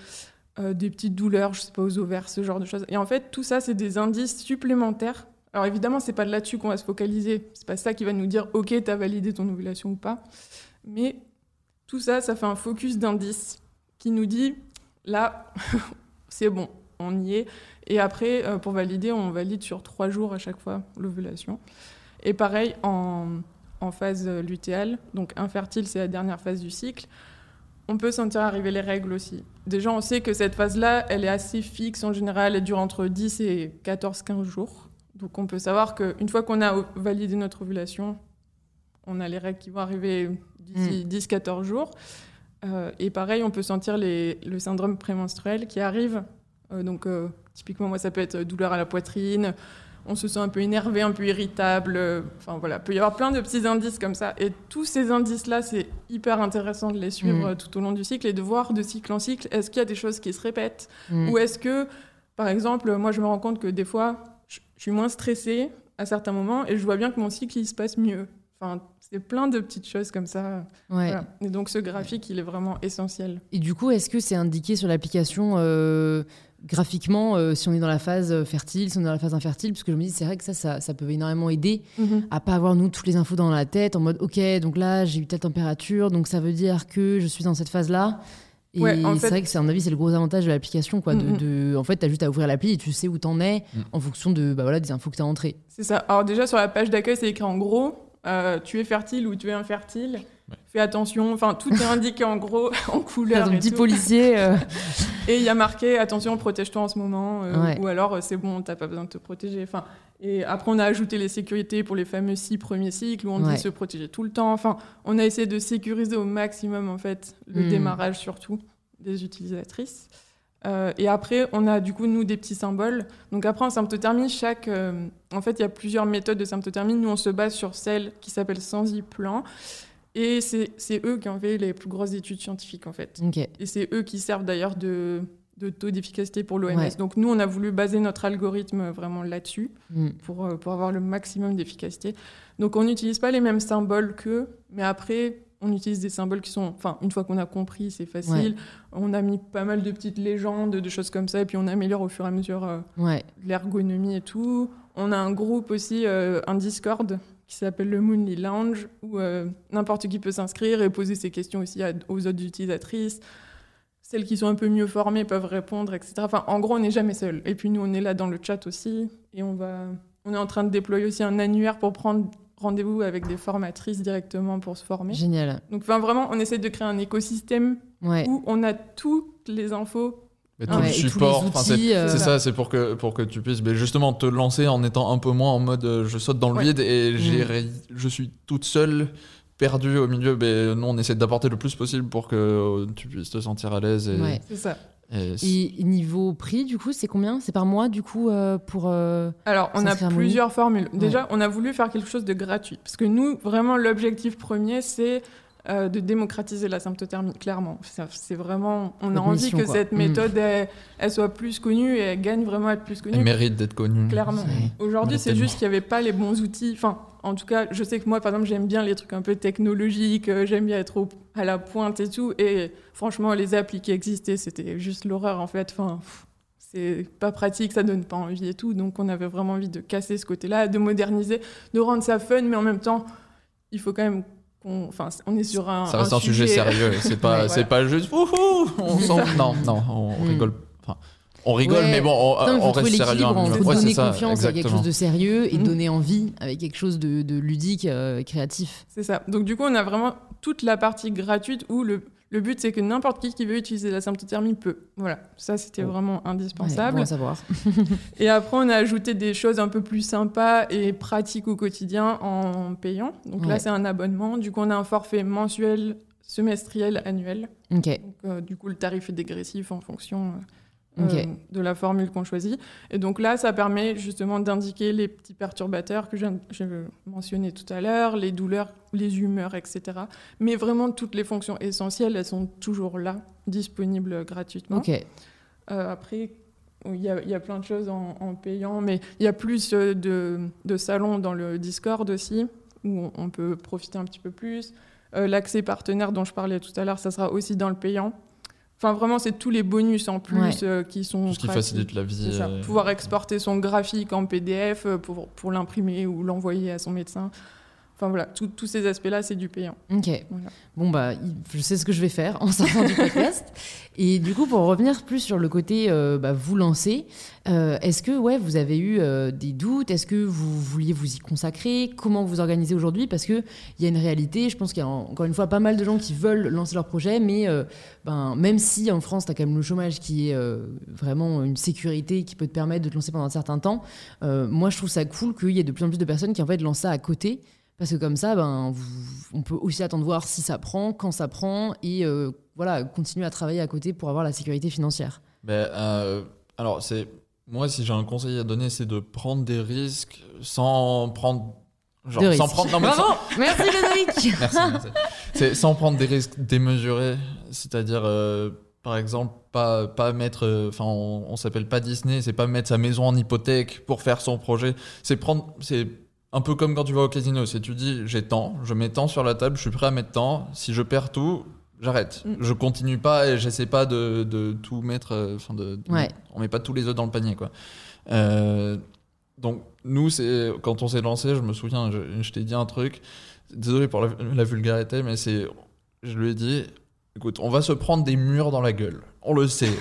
euh, des petites douleurs, je sais pas, aux ovaires, ce genre de choses. Et en fait, tout ça, c'est des indices supplémentaires Alors évidemment, c'est pas là-dessus qu'on va se focaliser. C'est pas ça qui va nous dire OK, tu as validé ton ovulation ou pas. Mais tout ça, ça fait un focus d'indice qui nous dit là, c'est bon, on y est. Et après, euh, pour valider, on valide sur trois jours à chaque fois l'ovulation. Et pareil en, en phase lutéale, donc infertile, c'est la dernière phase du cycle. On peut sentir arriver les règles aussi. Déjà, on sait que cette phase-là, elle est assez fixe en général, elle dure entre 10 et 14-15 jours. Donc on peut savoir qu'une fois qu'on a validé notre ovulation, on a les règles qui vont arriver d'ici 10-14 mm. jours. Euh, et pareil, on peut sentir les, le syndrome prémenstruel qui arrive. Euh, donc euh, typiquement, moi, ça peut être douleur à la poitrine, on se sent un peu énervé, un peu irritable. Enfin voilà, il peut y avoir plein de petits indices comme ça. Et tous ces indices-là, c'est hyper intéressant de les suivre mm. tout au long du cycle et de voir de cycle en cycle, est-ce qu'il y a des choses qui se répètent mm. Ou est-ce que, par exemple, moi je me rends compte que des fois, je suis moins stressée à certains moments et je vois bien que mon cycle il se passe mieux. Enfin, c'est plein de petites choses comme ça. Et donc ce graphique, il est vraiment essentiel. Et du coup, est-ce que c'est indiqué sur l'application euh, graphiquement euh, si on est dans la phase fertile, si on est dans la phase infertile? Parce que je me dis, c'est vrai que ça, ça, peut énormément aider mhm. à pas avoir nous toutes les infos dans la tête en mode, ok, donc là j'ai eu telle température, donc ça veut dire que je suis dans cette phase-là. Et c'est vrai que c'est un avis, c'est le gros avantage de l'application, quoi. de, mhm. en fait, tu as juste à ouvrir l'appli et tu sais où t'en es mhm. en fonction de, bah voilà, des infos que tu as entrées. C'est ça. Alors déjà sur la page d'accueil, c'est écrit en gros, euh, tu es fertile ou tu es infertile. Fais attention, enfin tout est indiqué en gros en couleur. Un petit policier. Euh. et il y a marqué attention, protège-toi en ce moment, euh, ou alors c'est bon, t'as pas besoin de te protéger. Enfin, et après on a ajouté les sécurités pour les fameux six premiers cycles où on dit se protéger tout le temps. Enfin, on a essayé de sécuriser au maximum en fait le hmm. démarrage surtout des utilisatrices. Euh, et après, on a du coup, nous, des petits symboles. Donc après, en symptothermie, chaque... Euh, en fait, il y a plusieurs méthodes de symptothermie. Nous, on se base sur celle qui s'appelle Sensiplan. Et c'est eux qui ont fait les plus grosses études scientifiques, en fait. Et c'est eux qui servent d'ailleurs de, de, taux d'efficacité pour l'OMS. Donc nous, on a voulu baser notre algorithme vraiment là-dessus mm. pour, euh, pour avoir le maximum d'efficacité. Donc on n'utilise pas les mêmes symboles qu'eux, mais après, on utilise des symboles qui sont, enfin, une fois qu'on a compris, c'est facile. On a mis pas mal de petites légendes, de choses comme ça, et puis on améliore au fur et à mesure euh, l'ergonomie et tout. On a un groupe aussi, euh, un Discord qui s'appelle le Moonly Lounge, où euh, n'importe qui peut s'inscrire et poser ses questions aussi aux autres utilisatrices. Celles qui sont un peu mieux formées peuvent répondre, etc. Enfin, en gros, on n'est jamais seul. Et puis nous, on est là dans le chat aussi, et on va, on est en train de déployer aussi un annuaire pour prendre rendez-vous avec des formatrices directement pour se former. Génial. Donc enfin, vraiment, on essaie de créer un écosystème où on a toutes les infos. Et tout le support, euh, c'est ça, c'est pour que, pour que tu puisses mais justement te lancer en étant un peu moins en mode euh, je saute dans le vide et mm. je suis toute seule perdue au milieu. Mais nous, on essaie d'apporter le plus possible pour que euh, tu puisses te sentir à l'aise. Et... C'est ça. Et, niveau prix, du coup, c'est combien? C'est par mois, du coup, euh, pour. Euh, Alors, on a plusieurs formules. Déjà, on a voulu faire quelque chose de gratuit. Parce que nous, vraiment, l'objectif premier, c'est euh, de démocratiser la symptothermie, clairement. C'est vraiment. On a envie que cette mm. méthode, elle, soit plus connue et elle gagne vraiment à être plus connue. Elle mérite d'être connue. Clairement. Aujourd'hui, c'est juste qu'il n'y avait pas les bons outils. Enfin, en tout cas, je sais que moi, par exemple, j'aime bien les trucs un peu technologiques, euh, j'aime bien être à la pointe et tout. Et franchement, les applis qui existaient, c'était juste l'horreur, en fait. Enfin, c'est pas pratique, ça donne pas envie et tout. Donc, on avait vraiment envie de casser ce côté-là, de moderniser, de rendre ça fun, mais en même temps, il faut quand même Enfin, on est sur un. Ça reste un, sujet, sérieux. C'est pas, c'est pas juste. on non, non, on, rigole. Enfin, on rigole, mais bon, on, on reste sérieux. On donner confiance avec quelque chose de sérieux et mm. donner envie avec quelque chose de, ludique, euh, créatif. C'est ça. Donc du coup, on a vraiment toute la partie gratuite où le, le but, c'est que n'importe qui qui veut utiliser la symptothermie peut. Voilà, ça, c'était vraiment indispensable. bon à savoir. et après, on a ajouté des choses un peu plus sympas et pratiques au quotidien en payant. Donc là, c'est un abonnement. Du coup, on a un forfait mensuel, semestriel, annuel. Ok. Donc, euh, du coup, le tarif est dégressif en fonction... Euh, de la formule qu'on choisit. Et donc là, ça permet justement d'indiquer les petits perturbateurs que j'ai mentionné tout à l'heure, les douleurs, les humeurs, etc. Mais vraiment, toutes les fonctions essentielles, elles sont toujours là, disponibles gratuitement. Euh, après, il y, a, plein de choses en, payant, mais il y a plus euh, de, salons dans le Discord aussi, où on, peut profiter un petit peu plus. L'accès partenaire dont je parlais tout à l'heure, ça sera aussi dans le payant. Enfin, vraiment, c'est tous les bonus en plus Ouais. euh, qui sont. Tout ce qui facilite la vie. Euh, Pouvoir exporter son graphique en PDF euh, pour, pour l'imprimer ou l'envoyer à son médecin. Enfin voilà, tous ces aspects-là, c'est du payant. Ok. Voilà. Bon, bah, je sais ce que je vais faire en sortant du podcast. Et du coup, pour revenir plus sur le côté euh, bah, vous lancer, euh, est-ce que ouais, vous avez eu euh, des doutes? Est-ce que vous vouliez vous y consacrer? Comment vous organisez aujourd'hui? Parce qu'il y a une réalité, je pense qu'il y a encore une fois pas mal de gens qui veulent lancer leur projet, mais ben, même si en France, tu as quand même le chômage qui est vraiment une sécurité qui peut te permettre de te lancer pendant un certain temps, moi je trouve ça cool qu'il y ait de plus en plus de personnes qui en fait lancent ça à côté. Parce que comme ça, ben, vous- on peut aussi attendre voir si ça prend, quand ça prend, et euh, voilà, continuer à travailler à côté pour avoir la sécurité financière. Ben, euh, alors, c'est moi, si j'ai un conseil à donner, c'est de prendre des risques sans prendre. Genre, sans prendre. non, mais sans- Merci Ludovic Merci, merci. C'est sans prendre des risques démesurés, c'est-à-dire, euh, par exemple, pas, pas mettre. euh, Enfin, on, on s'appelle pas Disney, c'est pas mettre sa maison en hypothèque pour faire son projet. C'est prendre. C'est un peu comme quand tu vas au casino. C'est tu dis, j'ai tant, je mets tant sur la table, je suis prêt à mettre tant. Si je perds tout, j'arrête. Mm. Je continue pas et j'essaie pas de, de tout mettre. euh, Enfin, de- Ouais. on met pas tous les œufs dans le panier, quoi. Euh, donc, nous, c'est quand on s'est lancé, je me souviens, je, je t'ai dit un truc. Désolé pour la, la vulgarité, mais c'est, je lui ai dit, écoute, on va se prendre des murs dans la gueule. On le sait.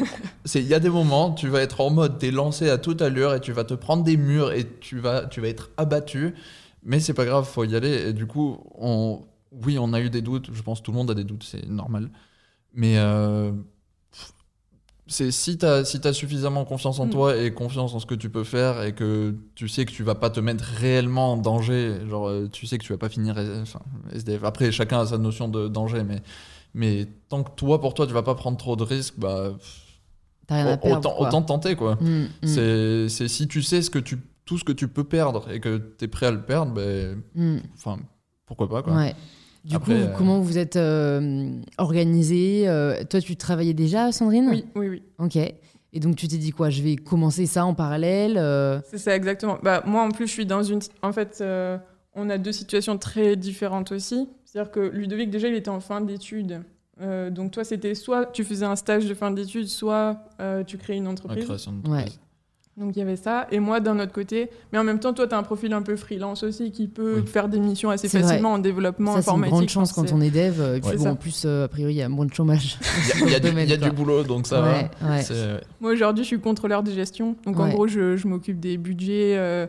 Il y a des moments, tu vas être en mode, t'es lancé à toute allure et tu vas te prendre des murs et tu vas, tu vas être abattu. Mais c'est pas grave, faut y aller. Et du coup, on, oui, on a eu des doutes. Je pense que tout le monde a des doutes, c'est normal. Mais euh, c'est si tu as, si suffisamment confiance en Mm. toi et confiance en ce que tu peux faire et que tu sais que tu vas pas te mettre réellement en danger, genre euh, tu sais que tu vas pas finir enfin, SDF. Après, chacun a sa notion de danger, mais, mais tant que toi, pour toi, tu vas pas prendre trop de risques, bah, T'as rien à perdre. autant, quoi. autant tenter quoi. Mm, mm, C'est c'est si tu sais ce que tu, tout ce que tu peux perdre et que tu es prêt à le perdre, ben, mm. enfin, pourquoi pas quoi. Ouais. Du Après, coup, euh, comment vous êtes euh, organisé Euh, Toi, tu travaillais déjà, Sandrine? Oui, oui, oui. Ok. Et donc, tu t'es dit quoi? Je vais commencer ça en parallèle euh, C'est ça, exactement. Bah, moi, en plus, je suis dans une. En fait, euh, on a deux situations très différentes aussi. C'est-à-dire que Ludovic, déjà, il était en fin d'études. Euh, donc, toi, c'était soit tu faisais un stage de fin d'études, soit euh, tu créais une La entreprise. création Ouais. Donc, il y avait ça. Et moi, d'un autre côté. Mais en même temps, toi, tu as un profil un peu freelance aussi qui peut Oui. faire des missions assez C'est facilement en développement Ça, c'est une informatique. grande chance quand on est dev. euh, Et puis, Ouais. bon, C'est en plus, euh, a priori, il y a moins de chômage. Il y a, y du, y a boulot, donc ça Ouais, va. ouais. C'est- Moi, aujourd'hui, je suis contrôleur de gestion. Donc, en gros, je, je m'occupe des budgets, euh,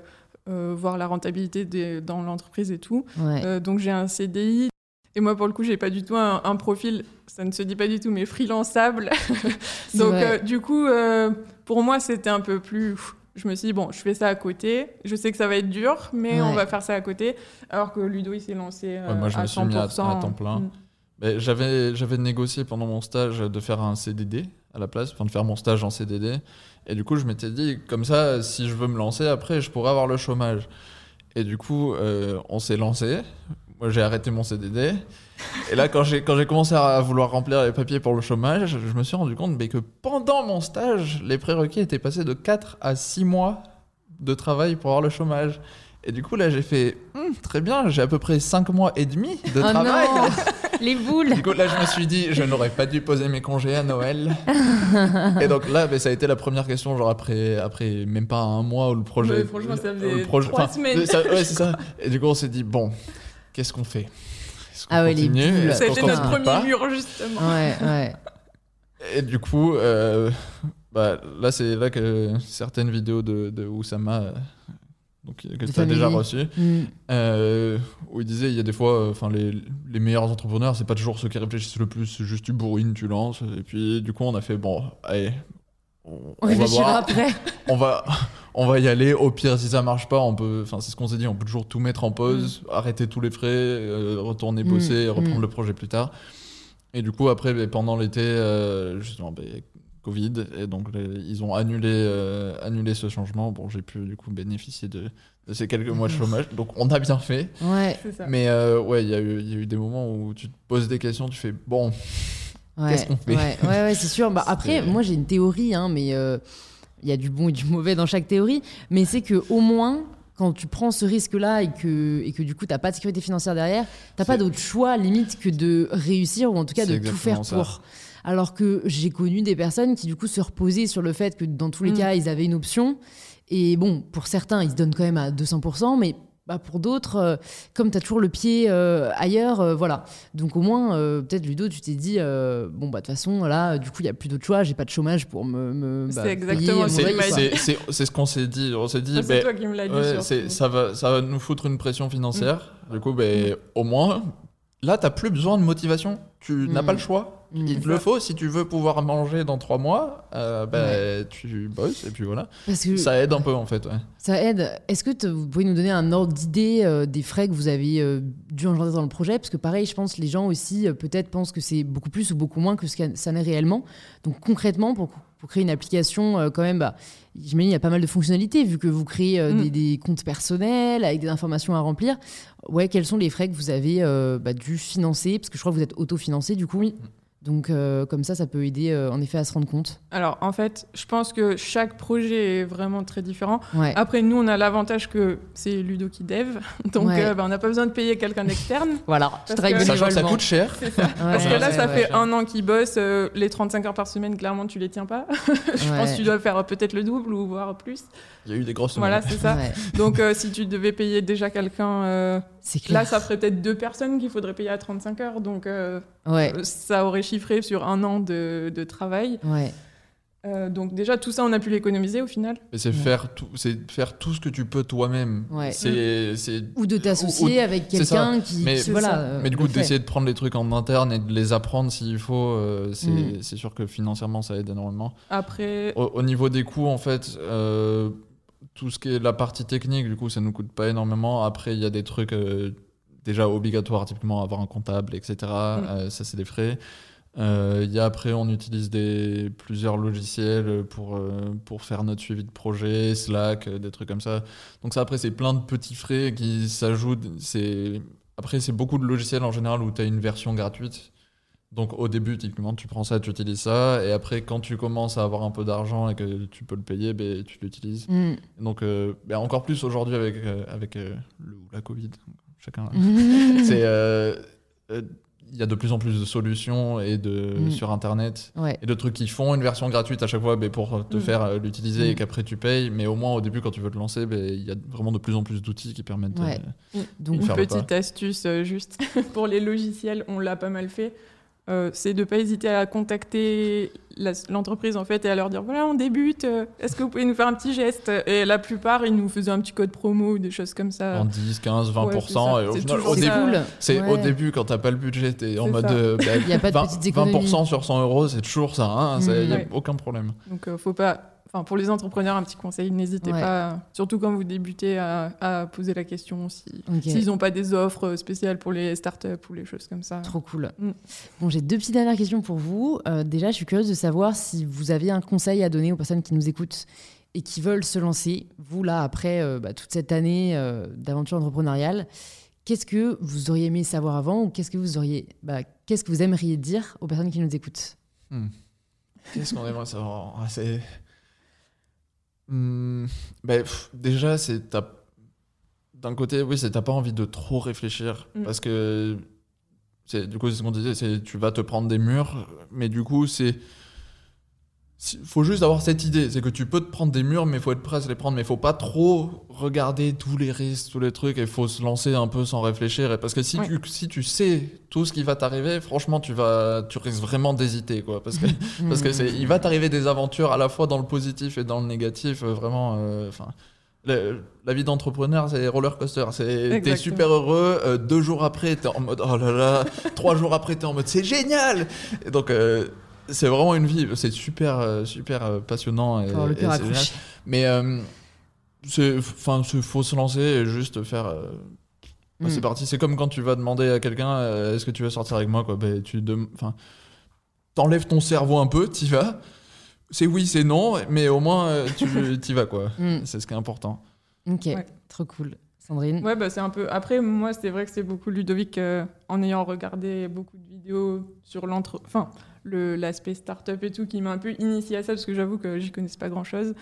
euh, voir la rentabilité des- dans l'entreprise et tout. Ouais. Euh, donc j'ai un CDI. Et moi, pour le coup, j'ai pas du tout un, un profil, ça ne se dit pas du tout, mais freelançable. Donc euh, du coup, euh, pour moi, c'était un peu plus. Je me suis dit, bon, je fais ça à côté. Je sais que ça va être dur, mais on va faire ça à côté. Alors que Ludo, il s'est lancé euh, Ouais, moi, je à me suis mis à- à 100%. temps plein. Mm. Ben, j'avais, j'avais négocié pendant mon stage de faire un CDD à la place, enfin de faire mon stage en CDD. Et du coup, je m'étais dit, comme ça, si je veux me lancer après, je pourrais avoir le chômage. Et du coup, euh, on s'est lancé. Moi, j'ai arrêté mon CDD. Et là, quand j'ai, commencé à vouloir remplir les papiers pour le chômage, je me suis rendu compte mais que pendant mon stage, les prérequis étaient passés de 4 à 6 mois de travail pour avoir le chômage. Et du coup, là, j'ai fait, Hum, très bien, j'ai à peu près 5 mois et demi de Oh travail. non Les boules Du coup, là, je me suis dit, je n'aurais pas dû poser mes congés à Noël. et donc là, ben, ça a été la première question, genre après, après même pas un mois où le projet. Ouais, franchement, ça faisait le projet- trois enfin, semaines. ça- ouais, c'est ça. Et du coup, on s'est dit, bon, qu'est-ce qu'on fait? Est-ce qu'on Ah ouais, les. Est-ce Ça a été notre premier pas? mur, justement. Ouais, ouais. Et du coup, euh, bah, là, c'est là que certaines vidéos de, de Oussama, euh, donc, que tu as déjà Family. reçues, Mm. Euh, où il disait il y a des fois, enfin les, les meilleurs entrepreneurs, c'est pas toujours ceux qui réfléchissent le plus, c'est juste tu bourrines, tu lances. Et puis du coup, on a fait bon, allez, on, On on va voir, après. on va, on va y aller. Au pire, si ça marche pas, on peut, enfin c'est ce qu'on s'est dit, on peut toujours tout mettre en pause, arrêter tous les frais, euh, retourner Mm, bosser, reprendre mm. le projet plus tard. Et du coup, après, ben, pendant l'été, euh, justement, ben, Covid, et donc les- ils ont annulé, euh, annulé ce changement. Bon, j'ai pu du coup bénéficier de, de ces quelques mois de chômage, donc on a bien fait. Ouais, ça. Mais euh, ouais, il y, a eu- il y a eu des moments où tu te poses des questions, tu fais bon, ouais. Qu'est-ce qu'on fait? Ouais, ouais, ouais, c'est sûr. Bah, après, moi, j'ai une théorie, hein, mais euh, il y a du bon et du mauvais dans chaque théorie. Mais c'est que au moins, quand tu prends ce risque-là et que, et que du coup, tu n'as pas de sécurité financière derrière, tu n'as pas d'autre choix, limite, que de réussir ou en tout cas de tout faire pour. Alors que j'ai connu des personnes qui, du coup, se reposaient sur le fait que dans tous les Mm. cas, ils avaient une option. Et bon, pour certains, ils se donnent quand même à 200%, mais bah, pour d'autres, euh, comme tu as toujours le pied euh, ailleurs, euh, voilà. Donc au moins, euh, peut-être Ludo, tu t'es dit, euh, bon, bah de toute façon, là, du coup, il n'y a plus d'autre choix, j'ai pas de chômage pour me. me C'est bah, exactement C'est quoi. c'est- c'est- c'est ce qu'on s'est dit. On s'est dit, Ça, c'est ben, toi qui me l'as dit. ouais, surtout. c'est- ça, va, ça va nous foutre une pression financière. Du coup, ben, au moins, là, t'as plus besoin de motivation. Tu n'as Mm. pas le choix. Il te le faut si tu veux pouvoir manger dans trois mois. euh, ben, tu bosses et puis voilà. Parce que Ça aide un peu en fait. Ouais. Ça aide. Est-ce que vous pouvez nous donner un ordre d'idée euh, des frais que vous avez euh, dû engendrer dans le projet? Parce que pareil, je pense que les gens aussi euh, peut-être pensent que c'est beaucoup plus ou beaucoup moins que ce que ça n'est réellement. Donc concrètement, pour, pour créer une application, euh, quand même, bah, j'imagine il y a pas mal de fonctionnalités vu que vous créez euh, Mm. des, des comptes personnels avec des informations à remplir. Ouais, quels sont les frais que vous avez euh, bah, dû financer? Parce que je crois que vous êtes autofinancé du coup. Mm. Donc euh, comme ça, ça peut aider euh, en effet à se rendre compte. Alors, en fait, je pense que chaque projet est vraiment très différent. Ouais. Après, nous, on a l'avantage que c'est Ludo qui dev. Donc, Ouais. euh, bah, on n'a pas besoin de payer quelqu'un d'externe. Voilà. Parce Je travaille que- Sachant que ça coûte cher. Parce que là, ça ouais. fait un an qu'il bosse. euh, les 35 heures par semaine, clairement, tu les tiens pas. je Ouais. pense que tu dois faire peut-être le double ou voire plus. Il y a eu des grosses Voilà, c'est ça. Ouais. Donc, euh, si tu devais payer déjà quelqu'un, euh, là, ça ferait peut-être deux personnes qu'il faudrait payer à 35 heures. Donc, euh, Ouais. euh, ça aurait chiffré sur un an de, de travail. Ouais. Euh, donc, déjà, tout ça, on a pu l'économiser au final. Mais c'est Ouais. faire tout, c'est faire tout ce que tu peux toi-même. Ouais. C'est, c'est. Ou de t'associer avec quelqu'un qui, Mais- qui- voilà. euh, Mais du coup, d'essayer de prendre les trucs en interne et de les apprendre s'il faut, euh, c'est, Mm. c'est sûr que financièrement, ça aide énormément. Après, Au, au niveau des coûts, en fait, euh, tout ce qui est la partie technique, du coup, ça nous coûte pas énormément. Après, il y a des trucs euh, déjà obligatoires, typiquement avoir un comptable, etc. Euh, ça, c'est des frais. Euh, Il y a après, on utilise des, plusieurs logiciels pour, euh, pour faire notre suivi de projet, Slack, euh, des trucs comme ça. Donc ça, après, c'est plein de petits frais qui s'ajoutent. Après, c'est beaucoup de logiciels en général où tu as une version gratuite. Donc au début, typiquement, tu prends ça, tu utilises ça, et après, quand tu commences à avoir un peu d'argent et que tu peux le payer, ben, tu l'utilises. Mm. Donc euh, ben, encore plus aujourd'hui avec, euh, avec euh, le, la Covid, chacun. C'est euh, euh, il y a de plus en plus de solutions et de Mm. sur internet Ouais. et de trucs qui font une version gratuite à chaque fois pour te Mm. faire euh, l'utiliser et Mm. qu'après tu payes. Mais au moins au début, quand tu veux te lancer, ben, il y a vraiment de plus en plus d'outils qui permettent. Ouais. euh, Donc, Une faire petite astuce euh, juste pour les logiciels, on l'a pas mal fait. Euh, c'est de pas hésiter à contacter l'entreprise en fait et à leur dire voilà on débute, euh, est-ce que vous pouvez nous faire un petit geste? Et la plupart ils nous faisaient un petit code promo ou des choses comme ça. en 10, 15, 20%. Ouais, et au final, début, c'est Ouais. au début quand t'as pas le budget, t'es en mode euh, bah, Il y a pas de 20, petites économies. 20% sur 100 euros, c'est toujours ça. Hein, Mm. Il n'y a Ouais. aucun problème. Donc euh, faut pas, enfin pour les entrepreneurs un petit conseil, n'hésitez Ouais. pas, surtout quand vous débutez à, à poser la question si Ok. s'ils n'ont pas des offres spéciales pour les startups ou les choses comme ça. Trop cool. Mm. Bon, j'ai deux petites dernières questions pour vous. Euh, déjà, je suis curieuse de savoir si vous avez un conseil à donner aux personnes qui nous écoutent et qui veulent se lancer. Vous, là, après euh, bah, toute cette année euh, d'aventure entrepreneuriale, qu'est-ce que vous auriez aimé savoir avant ou qu'est-ce que vous auriez, bah, qu'est-ce que vous aimeriez dire aux personnes qui nous écoutent? Qu'est-ce qu'on aimerait savoir? Ah, C'est. Pff, déjà, c'est. t'as- D'un côté, oui, c'est t'as pas envie de trop réfléchir. Mm. Parce que. c'est- Du coup, c'est ce qu'on disait, c'est tu vas te prendre des murs, mais du coup, c'est. Si- faut juste avoir cette idée, c'est que tu peux te prendre des murs, mais il faut être prêt à se les prendre, mais il faut pas trop regarder tous les risques, tous les trucs, il faut se lancer un peu sans réfléchir. Et parce que si, tu, si tu sais tout ce qui va t'arriver, franchement, tu, vas, tu risques vraiment d'hésiter, quoi. Parce que parce que c'est, il va t'arriver des aventures à la fois dans le positif et dans le négatif, euh, vraiment. euh, le- la vie d'entrepreneur, c'est roller coaster. C'est, t'es super heureux. euh, deux jours après, t'es en mode oh là là. trois jours après, t'es en mode c'est génial. Et donc. euh, c'est vraiment une vie, c'est super, euh, super euh, passionnant. Et, le c'est. Mais euh, c'est, enfin, il faut se lancer et juste faire. euh, bah, Mm. C'est parti. C'est comme quand tu vas demander à quelqu'un euh, est-ce que tu veux sortir avec moi quoi. Ben, tu enfin, t'enlèves ton cerveau un peu, t'y vas. C'est oui, c'est non, mais au moins euh, tu y vas quoi. Mm. C'est ce qui est important. Ok, Ouais. trop cool. Sandrine? Ouais, bah, c'est un peu. Après, moi, c'est vrai que c'est beaucoup Ludovic, euh, en ayant regardé beaucoup de vidéos sur l'entre. Enfin, l'aspect startup et tout, qui m'a un peu initié à ça, parce que j'avoue que j'y connaissais pas grand chose.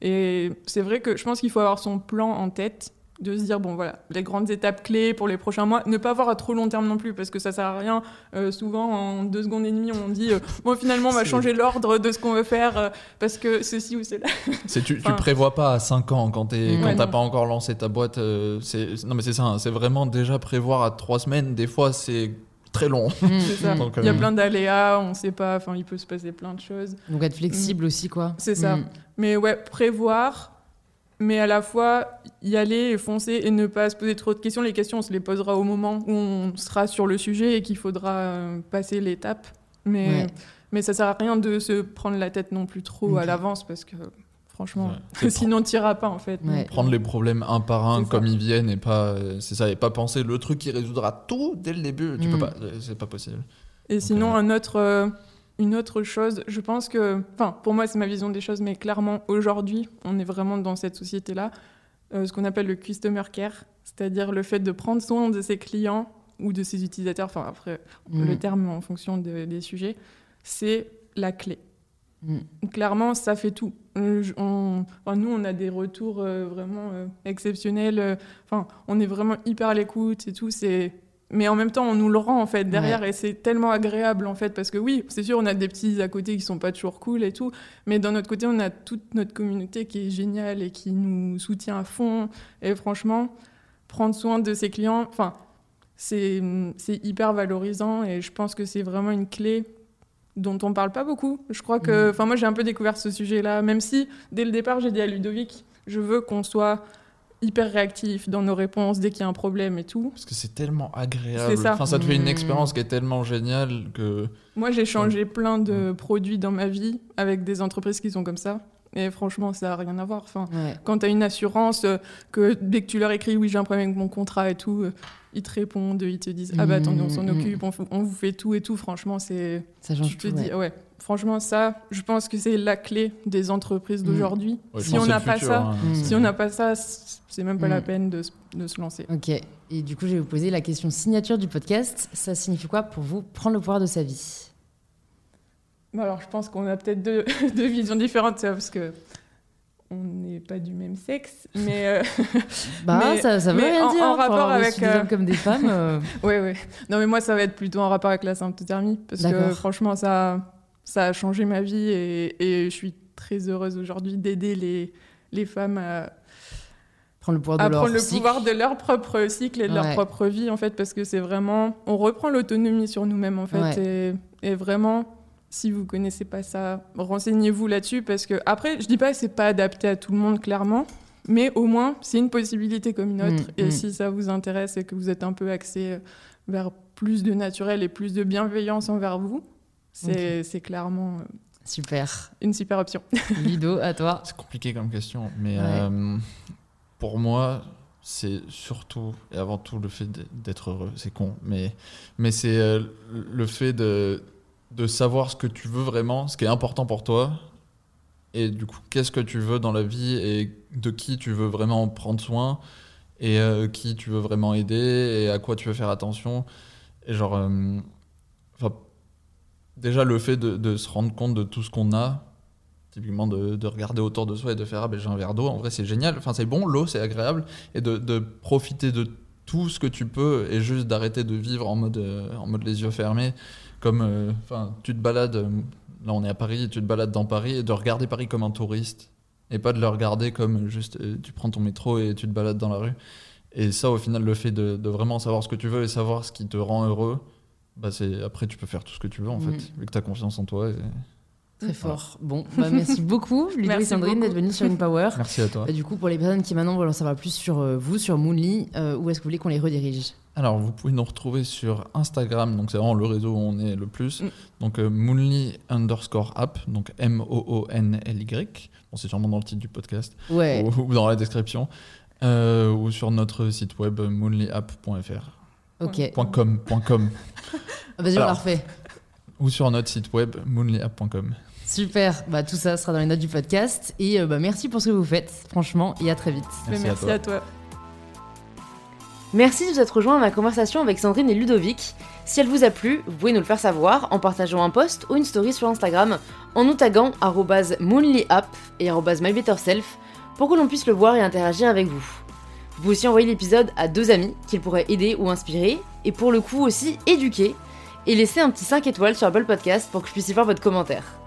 Et c'est vrai que je pense qu'il faut avoir son plan en tête. de se dire bon voilà les grandes étapes clés pour les prochains mois ne pas voir à trop long terme non plus parce que ça sert à rien euh, souvent en deux secondes et demie on dit euh, bon finalement on va changer l'ordre de ce qu'on veut faire euh, parce que ceci ou cela C'est tu, tu Enfin- prévois pas à 5 ans quand t'es Mm. quand Ouais, t'as pas encore lancé ta boîte. euh, non mais c'est ça. hein, c'est vraiment déjà prévoir à 3 semaines. Des fois c'est très long. ça Donc, il y a euh, plein d'aléas on sait pas enfin il peut se passer plein de choses Donc être flexible aussi, quoi. C'est ça. Mm. mais ouais prévoir mais à la fois y aller et foncer et ne pas se poser trop de questions les questions on se les posera au moment où on sera sur le sujet et qu'il faudra euh, passer l'étape mais Ouais. mais ça sert à rien de se prendre la tête non plus trop à l'avance parce que franchement Ouais. Sinon t'iras pas en fait Ouais. Prendre les problèmes un par un ça. comme ils viennent et pas euh, c'est ça et pas penser le truc qui résoudra tout dès le début. Tu Mm. peux pas. euh, C'est pas possible. Et sinon, euh, un autre, euh, une autre chose, je pense que, enfin, pour moi, c'est ma vision des choses, mais clairement, aujourd'hui, on est vraiment dans cette société-là, euh, ce qu'on appelle le customer care, c'est-à-dire le fait de prendre soin de ses clients ou de ses utilisateurs, enfin, après, Mm. le terme en fonction de- des sujets, c'est la clé. Mm. Clairement, ça fait tout. Euh, on- enfin, nous, on a des retours euh, vraiment euh, exceptionnels. Enfin, on est vraiment hyper à l'écoute et tout. C'est mais en même temps, on nous le rend en fait derrière et c'est tellement agréable en fait parce que oui, c'est sûr, on a des petits à côté qui sont pas toujours cool et tout, mais d'un autre côté, on a toute notre communauté qui est géniale et qui nous soutient à fond. Et franchement, prendre soin de ses clients, enfin, c'est c'est hyper valorisant et je pense que c'est vraiment une clé dont on parle pas beaucoup. Je crois que, Mhm. enfin, moi, j'ai un peu découvert ce sujet-là, même si dès le départ, j'ai dit à Ludovic, je veux qu'on soit hyper réactif dans nos réponses dès qu'il y a un problème et tout. Parce que c'est tellement agréable. C'est ça. Enfin, ça te fait une Mm. expérience qui est tellement géniale que. Moi, j'ai changé plein de produits dans ma vie avec des entreprises qui sont comme ça. Et franchement, ça n'a rien à voir. Enfin, Ouais. quand tu as une assurance, euh, que dès que tu leur écris oui, j'ai un problème avec mon contrat et tout, euh, ils te répondent, ils te disent ah bah attendez, on s'en Mm, mm. occupe, on, f- on vous fait tout et tout. Franchement, c'est. Ça change Je te tout. dis, ouais. ouais. Franchement, ça, je pense que c'est la clé des entreprises Mm. d'aujourd'hui. Ouais, je si pense on que n'a c'est pas le futur, ça, hein. Mm. si on n'a pas ça, c'est même pas la Mm. peine de, se- de se lancer. Ok. Et du coup, je vais vous poser la question signature du podcast. Ça signifie quoi pour vous prendre le pouvoir de sa vie? Alors, je pense qu'on a peut-être deux, deux visions différentes, parce que on n'est pas du même sexe, mais euh, Bah, Mais- ça, ça veut mais rien en- dire. en rapport avec, des euh, hommes comme des femmes. euh, ouais, ouais. Non, mais moi, ça va être plutôt en rapport avec la symptothermie, parce que franchement, ça, ça a changé ma vie et, et je suis très heureuse aujourd'hui d'aider les, les femmes à, prendre le pouvoir de à leur prendre le cycle. pouvoir de leur propre cycle et de Ouais. leur propre vie, en fait, parce que c'est vraiment. On reprend l'autonomie sur nous-mêmes, en fait. Et, et vraiment, si vous connaissez pas ça, renseignez-vous là-dessus, parce que, après, je dis pas que c'est pas adapté à tout le monde, clairement, mais au moins, c'est une possibilité comme une autre. Mm, et mm. si ça vous intéresse et que vous êtes un peu axé vers plus de naturel et plus de bienveillance envers vous, c'est c'est clairement euh, Super. une super option. Ludo, à toi. C'est compliqué comme question, mais Ouais. euh, pour moi, c'est surtout et avant tout le fait d'être heureux. C'est con, mais, mais c'est euh, le fait de, de savoir ce que tu veux vraiment, ce qui est important pour toi, et du coup, qu'est-ce que tu veux dans la vie et de qui tu veux vraiment prendre soin, et euh, qui tu veux vraiment aider, et à quoi tu veux faire attention. Et genre, euh, déjà le fait de, de se rendre compte de tout ce qu'on a, typiquement de, de regarder autour de soi et de faire ah ben j'ai un verre d'eau en vrai c'est génial enfin c'est bon l'eau c'est agréable et de, de profiter de tout ce que tu peux et juste d'arrêter de vivre en mode euh, en mode les yeux fermés comme euh, enfin tu te balades euh, là on est à Paris tu te balades dans Paris et de regarder Paris comme un touriste et pas de le regarder comme juste euh, tu prends ton métro et tu te balades dans la rue. Et ça au final le fait de, de vraiment savoir ce que tu veux et savoir ce qui te rend heureux bah c'est après tu peux faire tout ce que tu veux en fait vu que tu as confiance en toi et... Très fort. Bon, bah, merci beaucoup, Ludo et Sandrine, d'être venus sur InPower. merci à toi Bah, du coup, pour les personnes qui maintenant veulent en savoir plus sur euh, vous, sur Moonly, euh, où est-ce que vous voulez qu'on les redirige? Alors, vous pouvez nous retrouver sur Instagram, donc c'est vraiment le réseau où on est le plus. Mm. Donc, euh, Moonly underscore app, donc M-O-O-N-L-Y. Bon, c'est sûrement dans le titre du podcast Ouais. ou, ou dans la description. Euh, ou sur notre site web moonlyapp.fr. Ok. Point .com, point .com. Ah, Vas-y, on la refait. ou sur notre site web moonlyapp.com. Super. Bah, tout ça sera dans les notes du podcast. Et euh, bah, merci pour ce que vous faites, franchement, et à très vite. Merci à toi. à toi. Merci de vous être rejoint à ma conversation avec Sandrine et Ludovic. Si elle vous a plu, vous pouvez nous le faire savoir en partageant un post ou une story sur Instagram en nous taguant arrobase moonlyapp et mybetterself pour que l'on puisse le voir et interagir avec vous. Vous pouvez aussi envoyer l'épisode à deux amis qu'il pourrait aider ou inspirer, et pour le coup aussi éduquer, et laisser un petit 5 étoiles sur Apple Podcast pour que je puisse y voir votre commentaire.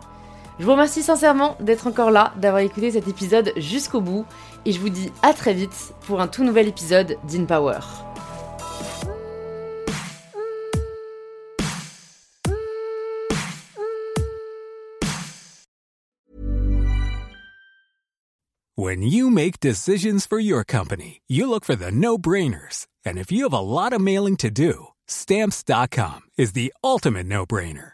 Je vous remercie sincèrement d'être encore là, d'avoir écouté cet épisode jusqu'au bout, et je vous dis à très vite pour un tout nouvel épisode d'InPower. When you make decisions for your company, you look for the no-brainers. And if you have a lot of mailing to do, stamps.com is the ultimate no-brainer.